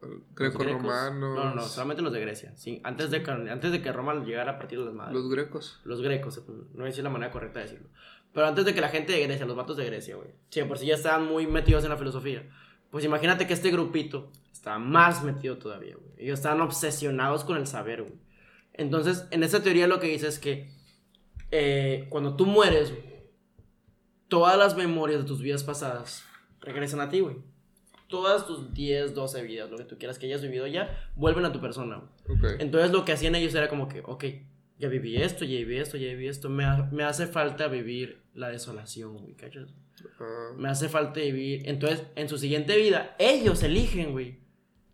B: ¿Los
A: Greco
B: grecos?
A: romanos.
B: No, no, solamente los de Grecia. Sí, antes de que, antes de que Roma llegara a partir de las madres.
A: Los grecos.
B: Los grecos, no es la manera correcta de decirlo. Pero antes de que la gente de Grecia, los vatos de Grecia, güey, sí, por si ya estaban muy metidos en la filosofía. Pues imagínate que este grupito estaba más metido todavía, güey. Ellos estaban obsesionados con el saber, güey. Entonces, en esa teoría lo que dice es que eh, cuando tú mueres, güey, todas las memorias de tus vidas pasadas regresan a ti, güey. Todas tus 10, 12 vidas, lo que tú quieras que hayas vivido ya, vuelven a tu persona, güey.
A: Ok.
B: Entonces lo que hacían ellos era como que, ok, ya viví esto, ya viví esto, ya viví esto, me, ha- me hace falta vivir la desolación, güey, ¿cachas? Me hace falta vivir, entonces en su siguiente vida, ellos eligen, güey,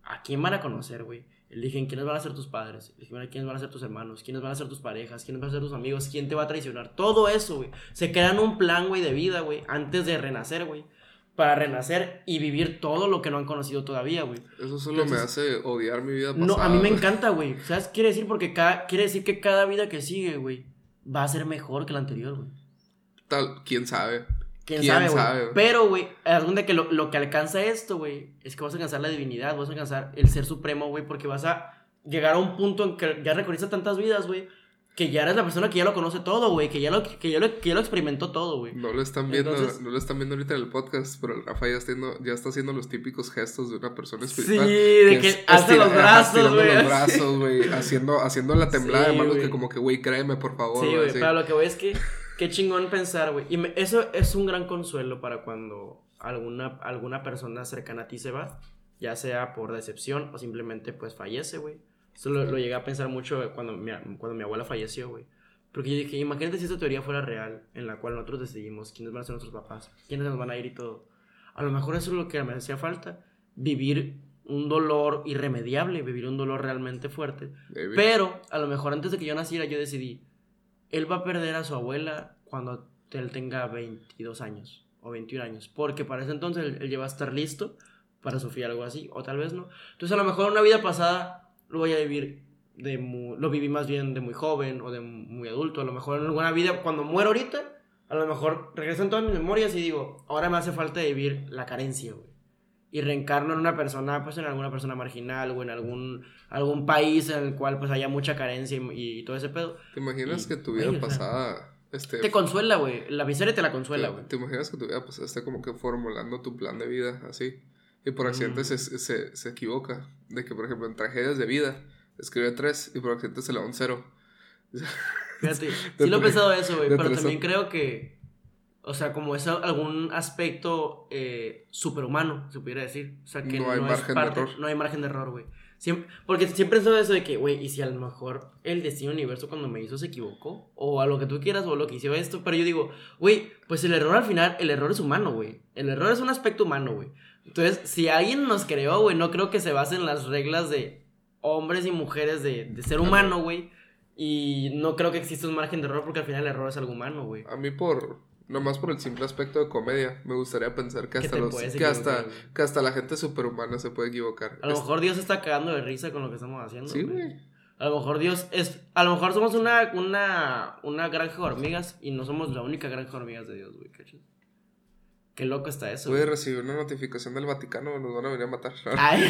B: a quién van a conocer, güey. Eligen quiénes van a ser tus padres, eligen quiénes van a ser tus hermanos, quiénes van a ser tus parejas, quiénes van a ser tus amigos, quién te va a traicionar. Todo eso, güey. Se crean un plan, güey, de vida, güey, antes de renacer, güey. Para renacer y vivir todo lo que no han conocido todavía, güey.
A: eso solo me hace odiar mi vida pasada.
B: No, a mí me encanta, güey. ¿Sabes? Quiere decir porque cada, quiere decir que cada vida que sigue, güey, va a ser mejor que la anterior, güey.
A: Tal, quién sabe.
B: ¿Quién,
A: ¿Quién
B: sabe, güey?
A: sabe, güey?
B: Pero, güey, algún de que lo, lo que alcanza esto, güey, es que vas a alcanzar la divinidad, vas a alcanzar el ser supremo, güey, porque vas a llegar a un punto en que ya recorriste tantas vidas, güey, que ya eres la persona que ya lo conoce todo, güey, que ya lo, que ya lo, que ya lo experimentó todo, güey.
A: No lo están viendo,
B: Entonces-
A: no lo están viendo ahorita en el podcast, pero el Rafa ya está, haciendo, ya está haciendo los típicos gestos de una persona
B: Sí,
A: espiritual.
B: de que hace los brazos, güey.
A: los brazos, güey, haciendo, haciendo la temblada
B: Sí,
A: de manos
B: güey.
A: que como que, güey, créeme, por favor.
B: Sí,
A: güey,
B: pero lo que voy es que qué chingón pensar, güey. Y me- eso es un gran consuelo para cuando alguna, alguna persona cercana a ti se va, ya sea por decepción o simplemente pues fallece, güey. Eso lo, lo llegué a pensar mucho cuando mi, cuando mi abuela falleció, güey. Porque yo dije, imagínate si esta teoría fuera real, en la cual nosotros decidimos quiénes van a ser nuestros papás, quiénes nos van a ir y todo. A lo mejor eso es lo que me hacía falta, vivir un dolor irremediable, vivir un dolor realmente fuerte,
A: Baby.
B: pero a lo mejor antes de que yo naciera yo decidí, él va a perder a su abuela cuando él tenga 22 años o 21 años, porque para ese entonces él, él ya va a estar listo para sufrir algo así, o tal vez no. Entonces a lo mejor una vida pasada lo voy a vivir de mu- lo viví más bien de muy joven o de muy adulto, a lo mejor en alguna vida cuando muero ahorita, a lo mejor regresan todas mis memorias y digo, ahora me hace falta vivir la carencia, güey. Y reencarno en una persona, pues en alguna persona marginal o en algún, algún país en el cual pues haya mucha carencia y, y todo ese pedo.
A: ¿Te imaginas
B: y-
A: que tu vida
B: o sea,
A: pasada, este...
B: Te consuela, güey. La miseria te la consuela,
A: te,
B: güey.
A: te imaginas que tu vida pasada esté como que formulando tu plan de vida, así? Y por accidente
B: Mm.
A: se, se, se equivoca. De que, por ejemplo, en tragedias de vida, escribe tres y por accidente se le da un cero.
B: Fíjate,
A: De
B: sí lo he pensado eso, güey,
A: de
B: pero también creo que, o sea, como es algún aspecto eh, superhumano, se pudiera decir. O sea, que
A: No
B: no,
A: hay
B: es
A: margen de
B: parte,
A: error.
B: no hay margen de error, güey. Siempre, porque siempre he pensado eso de que, güey, y si a lo mejor el destino universo cuando me hizo se equivocó, o a lo que tú quieras, o lo que hizo esto, pero yo digo, güey, pues el error al final, el error es humano, güey. El error es un aspecto humano, güey. Entonces, si alguien nos creó, güey, no creo que se base en las reglas de hombres y mujeres de, de ser humano, güey. Y no creo que exista un margen de error porque al final el error es algo humano, güey.
A: A mí por... Nomás por el simple aspecto de comedia, me gustaría pensar que hasta, los, que hasta, que hasta la gente superhumana se puede equivocar.
B: A lo mejor Dios está cagando de risa con lo que estamos haciendo.
A: Sí, güey.
B: A lo mejor Dios es. A lo mejor somos una, una, una granja de hormigas y no somos la única granja de hormigas de Dios, güey. ¿cachas? Qué loco está eso.
A: Puede
B: güey.
A: recibir una notificación del Vaticano, nos van a venir a matar.
B: Ay,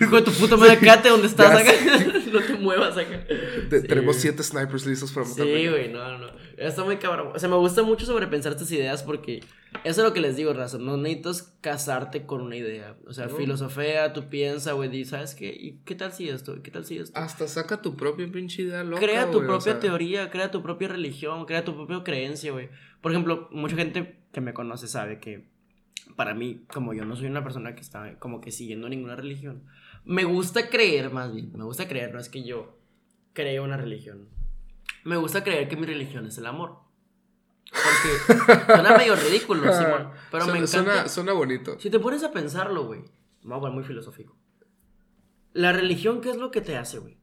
B: hijo de tu puta madre, quédate donde estás acá. no te muevas acá. Sí,
A: tenemos siete snipers listos para matarme.
B: Sí, güey, no, no. Está muy cabrón. O sea, me gusta mucho sobrepensar estas ideas porque eso es lo que les digo, Raza. No necesitas casarte con una idea. O sea,
A: No.
B: filosofía, tú piensas, güey, di, ¿sabes qué? ¿Y qué tal si esto? ¿Qué tal si esto?
A: Hasta saca tu propia pinche idea loca.
B: crea tu
A: o
B: propia
A: sea,
B: teoría, crea tu propia religión, crea tu propia creencia, güey. Por ejemplo, mucha gente que me conoce sabe que para mí, como yo no soy una persona que está como que siguiendo ninguna religión, Me gusta creer, más bien, me gusta creer, no es que yo creo una religión. Me gusta creer que mi religión es el amor. Porque suena medio ridículo, Simón. Pero
A: suena,
B: me encanta.
A: Suena, bonito.
B: Si te pones a pensarlo, güey. Voy a muy filosófico. La religión, ¿qué es lo que te hace, güey?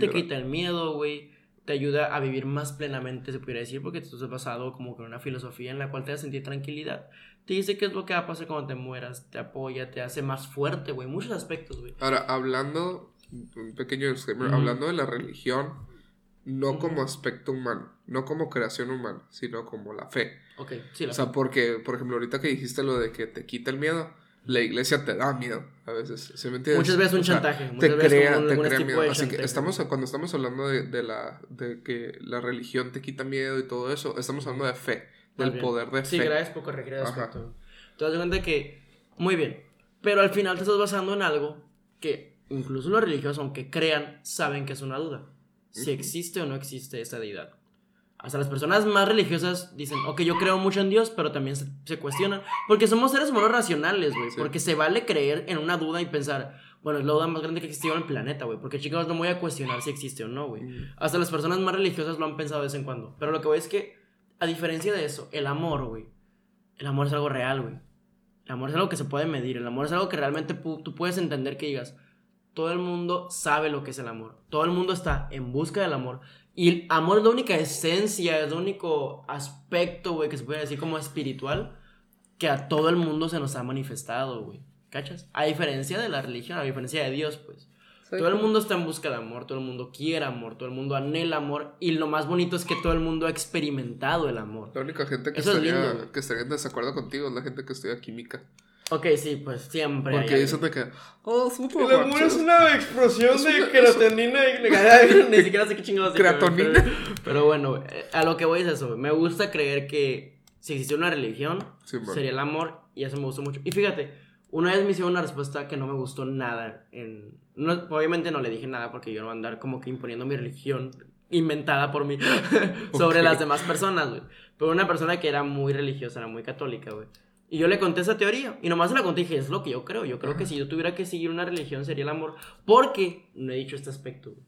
B: Te quita el miedo, güey. Te ayuda a vivir más plenamente, se pudiera decir, porque tú has basado como con una filosofía en la cual te hace sentir tranquilidad. Te dice qué es lo que va a pasar cuando te mueras, te apoya, te hace más fuerte, güey. Muchos aspectos, güey.
A: Ahora, hablando, un pequeño disclaimer, hablando de la religión, no como aspecto humano, no como creación humana, sino como la fe.
B: Ok, sí, la
A: O sea, porque, por ejemplo, ahorita que dijiste lo de que te quita el miedo, la iglesia te da miedo a veces, ¿sí me entiendes?
B: Muchas veces un chantaje,
A: te crea, te crea miedo. Así que
B: chantaje.
A: estamos, cuando estamos hablando de, de la, de que la religión te quita miedo y todo eso, estamos hablando de fe, del
B: bien.
A: poder de
B: Sí,
A: fe.
B: gracias por corregir el aspecto. Te das cuenta que, muy bien, pero al final te estás basando en algo que incluso los religiosos, aunque crean, saben que es una duda. Si existe o no existe esa deidad. Hasta las personas más religiosas dicen, ok, yo creo mucho en Dios, pero también se, se cuestionan. Porque somos seres humanos racionales, güey.
A: Sí.
B: Porque se vale creer en una duda y pensar, bueno, es la duda más grande que existió en el planeta, güey. Porque chicos, no voy a cuestionar si existe o no, güey.
A: Mm.
B: Hasta las personas más religiosas lo han pensado de vez en cuando. Pero lo que voy es que, a diferencia de eso, el amor, güey. El amor es algo real, güey. El amor es algo que se puede medir. El amor es algo que realmente tú puedes entender que digas. Todo el mundo sabe lo que es el amor. Todo el mundo está en busca del amor. Y el amor es la única esencia, es el único aspecto, güey, que se puede decir como espiritual que a todo el mundo se nos ha manifestado, güey. ¿Cachas? A diferencia de la religión, a diferencia de Dios, pues. Todo el mundo está en busca de amor, todo el mundo quiere amor, todo el mundo anhela amor. Y lo más bonito es que todo el mundo ha experimentado el amor.
A: La única gente que
B: Eso es
A: estaría,
B: lindo,
A: que estaría en desacuerdo contigo es la gente que estudia química.
B: Ok, sí, pues siempre. hay
A: Porque
B: alguien.
A: dicen de que, oh, súper
B: El amor
A: guacho".
B: es una explosión
A: Es
B: de
A: una-
B: creatinina y ni siquiera sé qué chingados dije, güey,
A: Creatonina.
B: Pero, pero bueno, eh, a lo que voy es eso. güey. Me gusta creer que si existiera una religión,
A: Sí,
B: sería el amor y eso me gustó mucho. Y fíjate, una vez me hicieron una respuesta que no me gustó nada. En... No, obviamente no le dije nada porque yo no voy a andar como que imponiendo mi religión inventada por mí sobre
A: Ok.
B: las demás personas, güey. Pero una persona que era muy religiosa, era muy católica, güey. Y yo le conté esa teoría. Y nomás se la conté y dije, es lo que yo creo. Yo creo que si yo tuviera que seguir una religión sería el amor. Porque, no he dicho este aspecto, güey.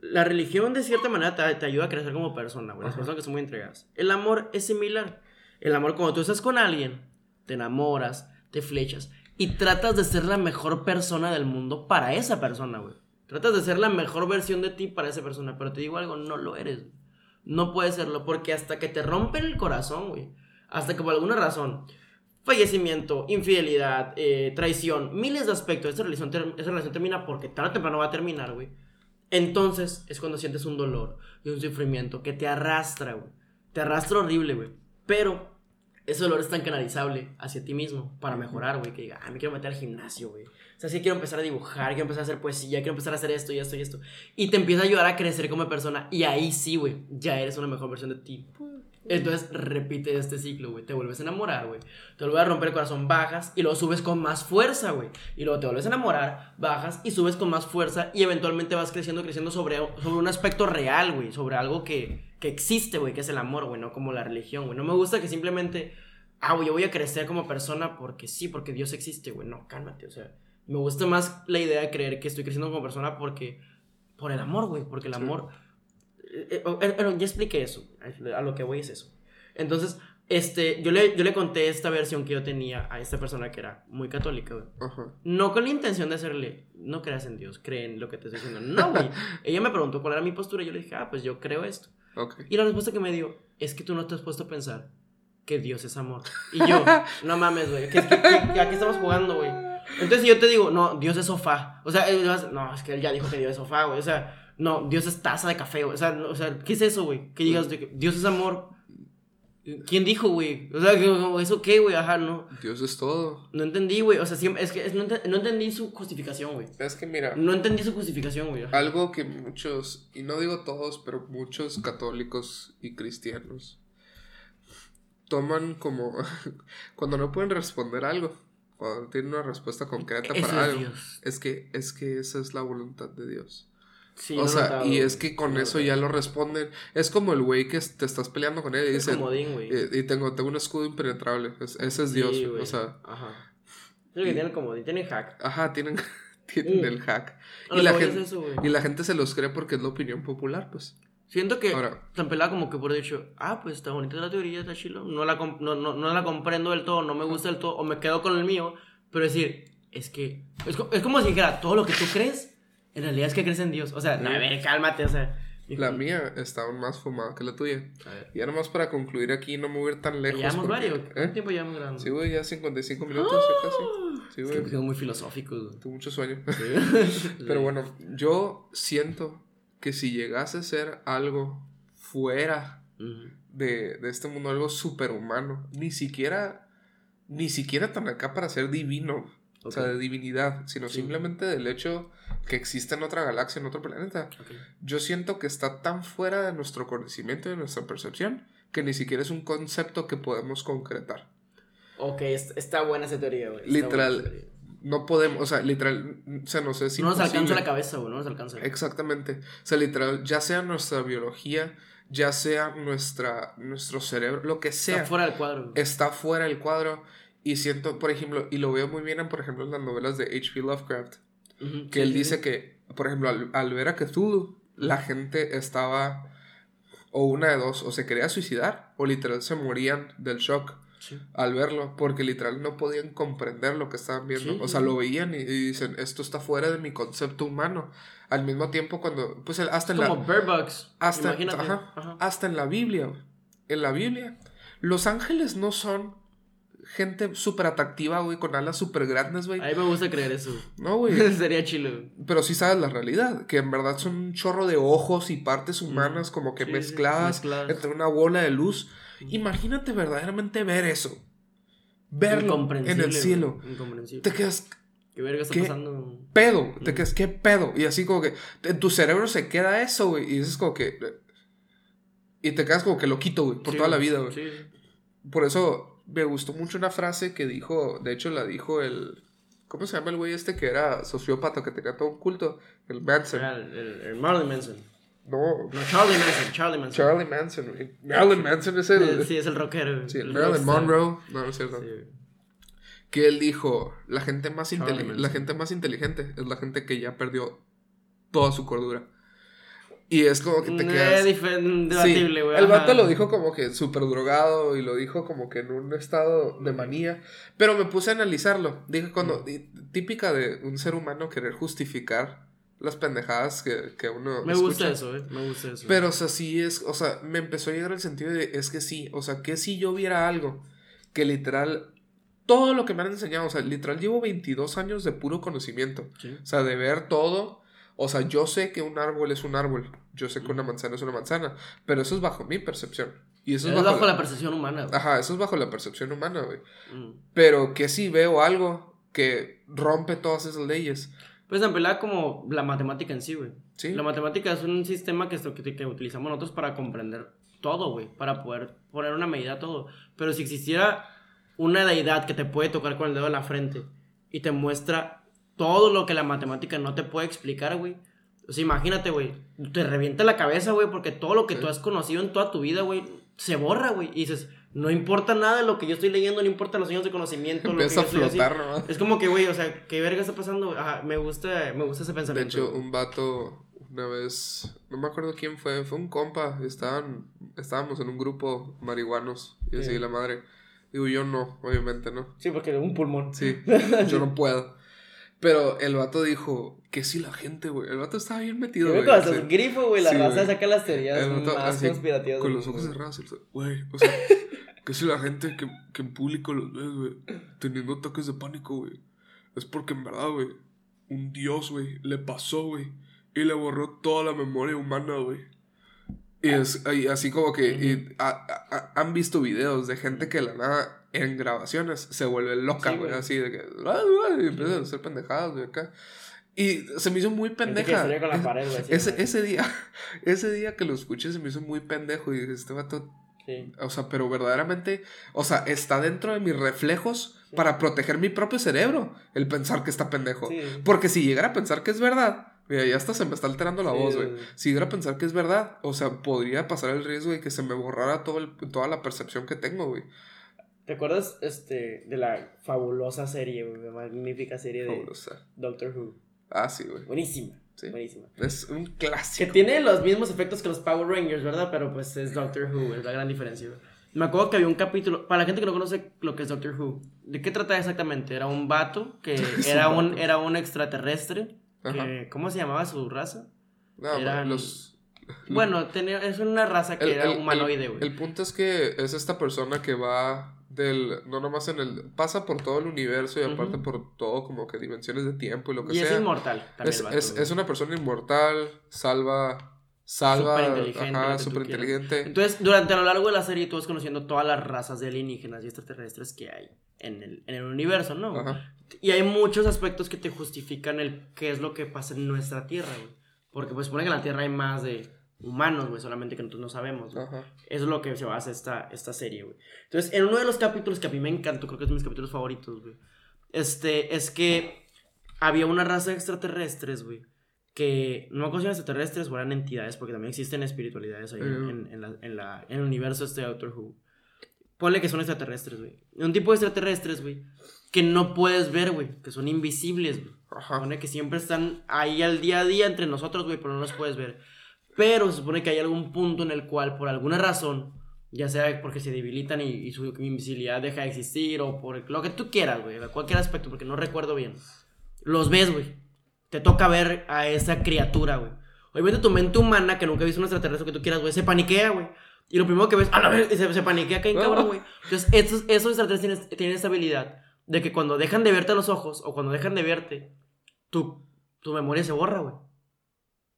B: La religión de cierta manera te, te ayuda a crecer como persona, güey. Las
A: Ajá.
B: personas que son muy entregadas. El amor es similar. El amor, cuando tú estás con alguien, te enamoras, te flechas y tratas de ser la mejor persona del mundo para esa persona, güey. Tratas de ser la mejor versión de ti para esa persona, pero te digo algo, no lo eres. güey. No puedes serlo porque hasta que te rompen el corazón, güey. Hasta que por alguna razón, fallecimiento, infidelidad, eh, traición, miles de aspectos, esa relación, esa relación termina porque tarde o temprano va a terminar, güey. Entonces es cuando sientes un dolor y un sufrimiento que te arrastra, güey. Te arrastra horrible, güey. Pero ese dolor es tan canalizable hacia ti mismo para mejorar, güey. Que diga, ah, me quiero meter al gimnasio, güey. O sea, sí quiero empezar a dibujar, quiero empezar a hacer poesía, quiero empezar a hacer esto y esto y esto. Y te empieza a ayudar a crecer como persona. Y ahí sí, güey, ya eres una mejor versión de ti. Entonces repite este ciclo, güey. Te vuelves a enamorar, güey. Te vuelves a romper el corazón, bajas y luego subes con más fuerza, güey. Y luego te vuelves a enamorar, bajas y subes con más fuerza y eventualmente vas creciendo, creciendo sobre, sobre un aspecto real, güey. Sobre algo que, que existe, güey, que es el amor, güey, no como la religión, güey. No me gusta que simplemente, ah, güey, yo voy a crecer como persona porque sí, porque Dios existe, güey. No, cálmate, o sea. Me gusta más la idea de creer que estoy creciendo como persona porque, por el amor, güey, porque el amor... eh, eh, eh, ya expliqué eso. A lo que voy es eso. Entonces, este, yo le, yo le conté esta versión que yo tenía a esta persona que era muy católica, güey.
A: Ajá.
B: No con la intención de hacerle, no creas en Dios, cree en lo que te estoy diciendo. No, güey. Ella me preguntó cuál era mi postura y yo le dije, ah, pues yo creo esto.
A: Ok.
B: Y la respuesta que me dio es que tú no te has puesto a pensar que Dios es amor. Y yo, no mames, güey, ¿qué- qué- qué- ¿a qué estamos jugando, güey? Entonces yo te digo, no, Dios es sofá. O sea, no, es que él ya dijo que Dios es sofá, güey. O sea, no, Dios es taza de café, güey. O sea, no, o sea ¿qué es eso, güey? Que digas de que Dios es amor. ¿Quién dijo, güey? O sea, ¿eso qué, güey? Ajá, no.
A: Dios es todo.
B: No entendí, güey. O sea, siempre, es que es- no, ente- no entendí su justificación, güey.
A: Es que mira,
B: No entendí su justificación, güey.
A: Algo que muchos, y no digo todos, pero muchos católicos y cristianos toman como cuando no pueden responder algo, cuando tienen una respuesta concreta
B: Eso
A: para
B: es
A: algo,
B: Dios.
A: es que es que esa es la voluntad de Dios.
B: Sí,
A: o
B: he
A: sea, y es que con eso ya lo responden. Es como el güey que te estás peleando con él y dice,
B: güey.
A: eh, y tengo, tengo un escudo impenetrable. Es- ese es Dios. O sea,
B: Ajá. Es lo que tiene el comodín, tiene hack.
A: ajá, tienen, tienen
B: Mm.
A: el hack.
B: A
A: Y la,
B: voy es
A: gente,
B: eso,
A: y la gente se los cree porque es la opinión popular, pues.
B: Siento que
A: Ahora-
B: tan pelada como que por dicho, ah, pues está bonita la teoría, está chilo. No la, no, no, no la comprendo del todo, no me gusta del todo, o me quedo con el mío. Pero decir, es que. Es, es como si dijera, todo lo que tú crees, en realidad es que crees en Dios. O sea, no, a ver, cálmate, o sea.
A: La mía está aún más fumada que la tuya. Y ya nomás para concluir aquí, no me ir tan lejos.
B: Llevamos
A: porque-
B: varios.
A: ¿eh?
B: ¿Cuánto tiempo llevamos grabando?
A: Sí, güey, ya 55 minutos, ya casi. Sí,
B: Es que
A: güey.
B: muy filosófico, güey.
A: Tuve mucho sueño.
B: Sí.
A: Pero bueno, yo siento que si llegase a ser algo fuera
B: Ujú.
A: de, de este mundo, algo superhumano, ni siquiera, ni siquiera tan acá para ser divino, o sea, de divinidad, sino
B: Sí.
A: simplemente del hecho que existe en otra galaxia, en otro planeta. Yo siento que está tan fuera de nuestro conocimiento y de nuestra percepción que ni siquiera es un concepto que podemos concretar.
B: Ok, est- está buena esa teoría, güey.
A: Literal,
B: teoría.
A: No podemos, o sea, literal, o sea, no sé si
B: No nos alcanza la cabeza, güey, no nos alcanza.
A: Exactamente. O sea, literal, ya sea nuestra biología, ya sea nuestra, nuestro cerebro, lo que sea,
B: Está fuera del cuadro. güey.
A: está fuera del cuadro. Y siento, por ejemplo, y lo veo muy bien, en, por ejemplo, en las novelas de H.P. Lovecraft, que
B: sí,
A: él
B: sí,
A: dice
B: sí.
A: que, por ejemplo, al, al ver a Cthulhu, la gente estaba, o una de dos, o se quería suicidar, o literal se morían del shock
B: Sí.
A: al verlo, porque literal no podían comprender lo que estaban viendo.
B: Sí,
A: o sea,
B: sí.
A: lo veían y, y dicen, esto está fuera de mi concepto humano. Al mismo tiempo, cuando, pues el- hasta en la,
B: Como Box.
A: hasta,
B: Imagínate.
A: ajá,
B: Ajá.
A: hasta en la Biblia, en la Biblia, los ángeles no son gente súper atractiva, güey, con alas súper grandes, güey.
B: A mí me gusta creer eso.
A: No, güey.
B: Sería chilo. güey.
A: Pero sí sabes la realidad, que en verdad son un chorro de ojos y partes humanas como que
B: Sí, sí,
A: mezcladas, entre una bola de luz. Imagínate verdaderamente ver eso. Verlo en el cielo.
B: Incomprensible.
A: Te quedas
B: ¿Qué verga está
A: ¿Qué?
B: pasando?
A: pedo, te quedas qué pedo. Y así como que en tu cerebro se queda eso, güey. Y dices como que... Y te quedas como que loquito, güey, por
B: Sí,
A: toda la vida, güey. Por eso me gustó mucho una frase que dijo, de hecho la dijo el... ¿Cómo se llama el güey este que era sociópata, que tenía todo un culto? El Manson.
B: Era el, el- el Marilyn Manson.
A: No,
B: No, Charlie Manson. Charlie Manson.
A: Charlie Manson. Marilyn Manson es el...
B: Sí, es el rockero.
A: Sí,
B: el
A: Marilyn. Monroe. No, no es cierto.
B: Sí.
A: Que él dijo, la gente, más la gente más inteligente es la gente que ya perdió toda su cordura. Y es como que te quedas... Sí,
B: debatible, güey.
A: el
B: ajá.
A: vato lo dijo como que súper drogado y lo dijo como que en un estado de manía. Pero me puse a analizarlo. Dije cuando... Típica de un ser humano querer justificar las pendejadas que, que uno
B: Me gusta
A: escucha.
B: eso, eh. Me gusta eso.
A: Pero, o sea, sí es, o sea, me empezó a llegar el sentido de, es que sí, o sea, que si yo viera algo que literal, todo lo que me han enseñado, o sea, literal llevo 22 años de puro conocimiento,
B: Sí.
A: o sea, de ver todo, o sea, yo sé que un árbol es un árbol, yo sé que una manzana es una manzana, pero eso es bajo mi percepción. Y eso
B: Es
A: es,
B: bajo la percepción humana, güey.
A: Ajá, eso es bajo la percepción humana, güey.
B: Mm.
A: Pero que si veo algo que rompe todas esas leyes.
B: Pues en pelada como la matemática en sí, güey.
A: Sí.
B: La matemática es un sistema que, que, que utilizamos nosotros para comprender todo, güey. Para poder poner una medida a todo. Pero si existiera una deidad que te puede tocar con el dedo en la frente y te muestra todo lo que la matemática no te puede explicar, güey. O sea, imagínate, güey. Te revienta la cabeza, güey, porque todo lo que
A: Sí.
B: tú has conocido en toda tu vida, güey, se borra, güey. Y dices, no importa nada de lo que yo estoy leyendo, no importa los años de conocimiento. lo que
A: a
B: yo estoy así.
A: flotar, ¿no?
B: Es como que, güey, o sea, ¿qué verga está pasando? Ajá, me gusta, me gusta ese
A: De
B: pensamiento.
A: hecho,
B: güey.
A: un vato, una vez, no me acuerdo quién fue, fue un compa, estaban, estábamos en un grupo marihuanos y así
B: Sí.
A: la madre. Digo, yo no, obviamente no.
B: Sí, porque un pulmón.
A: Sí, yo no puedo. Pero el vato dijo que sí la gente, güey. El vato estaba bien metido, güey.
B: con el grifo, güey, la
A: Sí,
B: raza
A: güey.
B: saca las teorías
A: vato
B: más
A: así,
B: conspirativas.
A: Con los ojos cerrados. Güey, o sea, que si la gente que, que en público los ve, güey, teniendo ataques de pánico, güey. Es porque en verdad, güey, un dios, güey, le pasó, güey. Y le borró toda la memoria humana, güey. Y es y así como que y a- a- a- han visto videos de gente que de la nada en grabaciones se vuelve loca,
B: Sí,
A: güey. así de que. Y empiezan a hacer pendejadas, güey, acá. Y se me hizo muy
B: que
A: pendeja.
B: estrella con la pared, güey, así,
A: ese,
B: güey.
A: ese día, ese día que lo escuché se me hizo muy pendejo y dije, este vato,
B: Sí.
A: o sea, pero verdaderamente, o sea, está dentro de mis reflejos
B: Sí.
A: para proteger mi propio cerebro, el pensar que está pendejo.
B: Sí.
A: Porque si llegara a pensar que es verdad, mira, ya hasta se me está alterando la
B: Sí,
A: voz, güey. Si llegara a pensar que es verdad, o sea, podría pasar el riesgo de que se me borrara todo el- toda la percepción que tengo, güey.
B: ¿Te acuerdas este, de la fabulosa serie, güey, la magnífica serie de
A: Fabulosa.
B: Doctor Who?
A: Ah, sí, güey.
B: Buenísima.
A: Sí.
B: Buenísima.
A: Es un
B: Que
A: clásico.
B: tiene los mismos efectos que los Power Rangers, ¿verdad? Pero pues es Doctor Who, es la gran diferencia. güey. Me acuerdo que había un capítulo, para la gente que no conoce lo que es Doctor Who, ¿de qué trata exactamente? Era un vato que era
A: un
B: era un extraterrestre. Que, ¿Cómo se llamaba su raza?
A: No,
B: eran-
A: los...
B: Bueno, tenía, es una raza que
A: el-
B: era
A: el-
B: humanoide,
A: el-
B: güey.
A: El punto es que es esta persona que va del... No nomás en el... Pasa por todo el universo y aparte por todo como que dimensiones de tiempo y lo que
B: Y es
A: sea.
B: inmortal también
A: Es,
B: el
A: es, una persona inmortal, salva... Salva...
B: Superinteligente,
A: Ajá,
B: lo que tú
A: súper inteligente.
B: Entonces, durante a lo largo de la serie tú vas conociendo todas las razas de alienígenas y extraterrestres que hay en el, en el universo, ¿no?
A: Ajá.
B: Y hay muchos aspectos que te justifican el qué es lo que pasa en nuestra Tierra, güey. Porque pues supone que en la Tierra hay más de humanos, güey, solamente que nosotros no sabemos, güey. Eso es lo que se basa esta, esta serie, güey. Entonces, en uno de los capítulos que a mí me encantó, creo que es de mis capítulos favoritos, güey. Este, es que había una raza de extraterrestres, güey. Que no me acuerdo si eran extraterrestres o eran entidades, porque también existen espiritualidades ahí en,
A: Mm.
B: en- en la- en la- en el universo este de Doctor Who. Ponle que son extraterrestres, güey. Un tipo de extraterrestres, güey, que no puedes ver, güey. Que son invisibles, güey. Que siempre están ahí al día a día entre nosotros, güey, pero no los puedes ver. Pero se supone que hay algún punto en el cual, por alguna razón, ya sea porque se debilitan y, y su invisibilidad deja de existir, o por lo que tú quieras, güey, cualquier aspecto, porque no recuerdo bien. Los ves, güey. Te toca ver a esa criatura, güey. Obviamente tu mente humana, que nunca ha visto un extraterrestre que tú quieras, güey, se paniquea, güey. Y lo primero que ves, a la vez, se, se paniquea acá en cabrón, güey. Entonces, esos, esos extraterrestres tienen, tienen esa habilidad de que cuando dejan de verte a los ojos, o cuando dejan de verte, tu, tu memoria se borra, güey.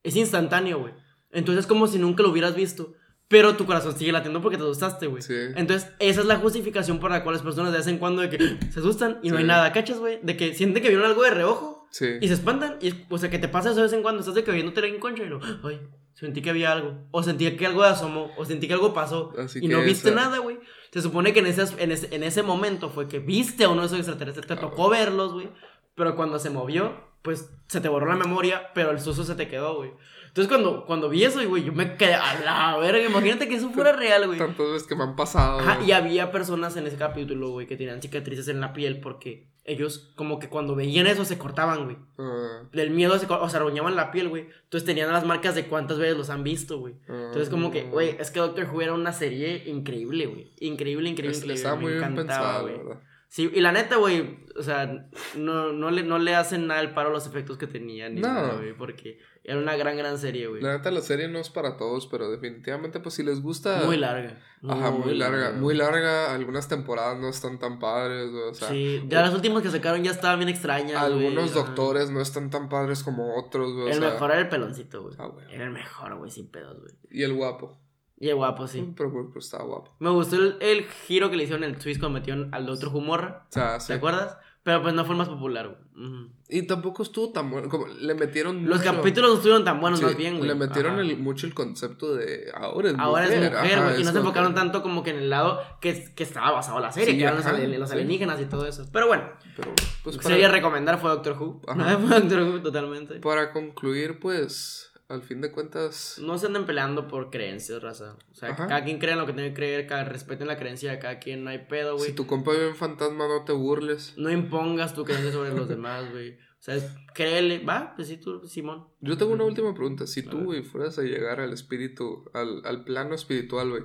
B: Es instantáneo, güey. Entonces es como si nunca lo hubieras visto. Pero tu corazón sigue latiendo porque te asustaste, güey.
A: Sí.
B: Entonces, esa es la justificación por la cual las personas de vez en cuando de que se asustan y no hay nada, ¿cachas, güey? De que sienten que vieron algo de reojo
A: Sí.
B: y se espantan. Y, o sea, que te pasa eso de vez en cuando. Estás de que viéndote en concha y lo, ay, sentí que había algo. O sentí que algo asomó. O sentí que algo pasó.
A: Así
B: y no viste
A: esa-
B: nada, güey. Se supone que en ese, en, ese, en ese momento fue que viste a uno de esos extraterrestres. Te
A: Ah,
B: tocó verlos, güey. Pero cuando se movió, pues se te borró la memoria, pero el susto se te quedó, güey. Entonces cuando, cuando vi eso, güey, yo me quedé a la verga. Imagínate que eso fuera real, güey.
A: Tantas veces que me han pasado.
B: Ajá, y había personas en ese capítulo, güey, que tenían cicatrices en la piel porque ellos como que cuando veían eso se cortaban, güey.
A: Ah,
B: Del miedo se, o se arañaban la piel, güey. Entonces tenían las marcas de cuántas veces los han visto, güey. Entonces como que, güey, es que Doctor Who era una serie increíble, güey. Increíble, increíble,
A: es-
B: increíble.
A: Estaba
B: me
A: muy bien pensado,
B: güey. Sí, y la neta, güey, o sea, no, no, le, no le hacen nada al paro a los efectos que tenían
A: No.
B: nada, güey, porque era una gran, gran serie, güey.
A: La neta, la serie no es para todos, pero definitivamente, pues si les gusta.
B: Muy larga.
A: Ajá, muy larga. Muy larga. Algunas temporadas no están tan padres, güey, O sea,
B: sí, ya las últimas que sacaron ya estaban bien extrañas, güey,
A: algunos
B: ajá.
A: doctores no están tan padres como otros, güey. o
B: El
A: sea,
B: mejor era el peloncito, güey.
A: Ah, güey.
B: Era el mejor, güey, sin pedos, güey.
A: Y el guapo.
B: Y el guapo, sí.
A: Pero, pero, pero estaba guapo.
B: Me gustó el, el giro que le hicieron el twist cuando metieron al Doctor Humorra.
A: O sea,
B: ¿Te
A: sí.
B: acuerdas? Pero pues no fue el más popular, güey. Ujú.
A: Y tampoco estuvo tan bueno. Como le metieron.
B: Los
A: mucho-
B: capítulos no estuvieron tan buenos,
A: Sí,
B: más bien, güey.
A: Le metieron el- mucho el concepto de ahora es
B: Ahora
A: mujer.
B: es mujer, güey. Y no se enfocaron
A: que-
B: tanto como que en el lado que, que estaba basado la serie,
A: Sí,
B: que eran los,
A: ajá,
B: los
A: sí.
B: alienígenas y todo eso. Pero bueno,
A: Pero, pues para,
B: sería recomendar fue Doctor Who.
A: Ajá.
B: Fue Doctor Who totalmente.
A: para concluir, pues, al fin de cuentas.
B: No se anden peleando por creencias, raza. O sea,
A: Ajá.
B: cada quien cree en lo que tiene que creer, cada, respeten la creencia de cada quien, no hay pedo, güey.
A: Si tu compa ve un fantasma, no te burles.
B: No impongas tu creencia sobre los demás, güey. O sea, es- créele. Va, pues sí, tú, Simón.
A: Yo tengo una última pregunta. Si
B: A
A: tú, güey, fueras a llegar al espíritu, al, al plano espiritual, güey,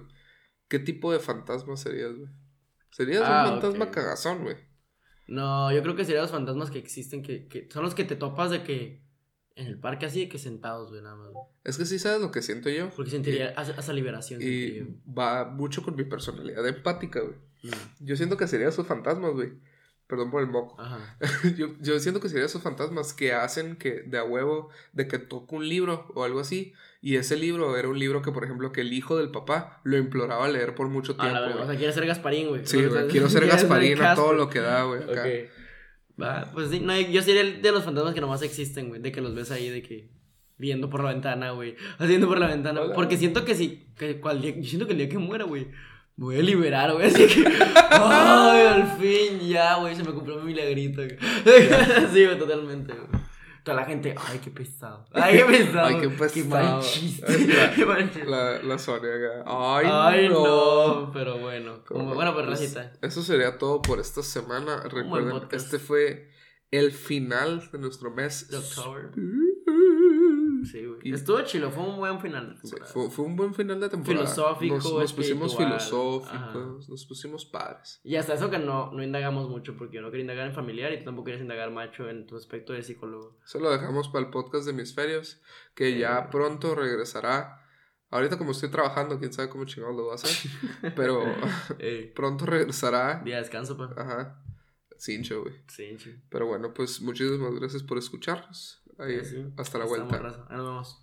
A: ¿qué tipo de fantasma serías, güey? Serías
B: Ah,
A: un fantasma
B: ok.
A: cagazón, güey.
B: No, yo creo que serían los fantasmas que existen, que, que son los que te topas de que en el parque así, de que sentados, güey, nada más. güey.
A: Es que sí sabes lo que siento yo.
B: Porque sentiría esa, esa liberación.
A: Y va mucho con mi personalidad empática, güey.
B: Mm,
A: Yo siento que sería esos fantasmas, güey. Perdón por el moco.
B: Ajá.
A: yo, yo siento que sería esos fantasmas que hacen que de a huevo, de que toco un libro o algo así. Y ese libro era un libro que, por ejemplo, que el hijo del papá lo imploraba leer por mucho
B: A
A: tiempo.
B: la o sea, quieres ser Gasparín, güey.
A: sí,
B: O sea,
A: güey. Quiero ser Gasparín a todo lo que da, güey. acá.
B: Ok. Va, pues sí, no, yo sería el de los fantasmas que nomás existen, güey. De que los ves ahí, de que viendo por la ventana, güey. Haciendo por la ventana.
A: Hola.
B: Porque siento que si, que cual día, yo siento que el día que muera, güey, voy a liberar, güey. Así que, ay, al fin, ya, güey, se me cumplió mi milagrito. güey. sí, güey, totalmente, güey. Toda la gente, ay, qué pesado. Ay, qué pesado.
A: Ay, qué
B: Qué
A: pesado.
B: mal chiste. Qué mal chiste.
A: La, la Sonia acá. Ay,
B: Ay,
A: no.
B: no. Pero bueno.
A: Como-
B: bueno, pues racita.
A: Eso sería todo por esta semana. Recuerden, este fue el final de nuestro mes.
B: De octubre. Sí, güey.
A: Y-
B: Estuvo chilo, fue un buen final de
A: Sí,
B: temporada.
A: fue, fue un buen final de temporada.
B: Filosófico,
A: Nos, nos pusimos filosóficos, nos pusimos padres.
B: Y hasta eso que no, no indagamos mucho, porque yo no quería indagar en familiar y tú tampoco querías indagar macho en tu aspecto de psicólogo.
A: Eso lo dejamos para el podcast de Hemisferios, que ya pronto regresará. Ahorita como estoy trabajando, quién sabe cómo chingados lo va a hacer. pero pronto regresará.
B: día de descanso, pa.
A: Ajá. Sin show, güey.
B: Sí.
A: Pero bueno, pues muchísimas gracias por escucharnos. Ahí, hasta la
B: Estamos,
A: vuelta.
B: Ahí nos vemos.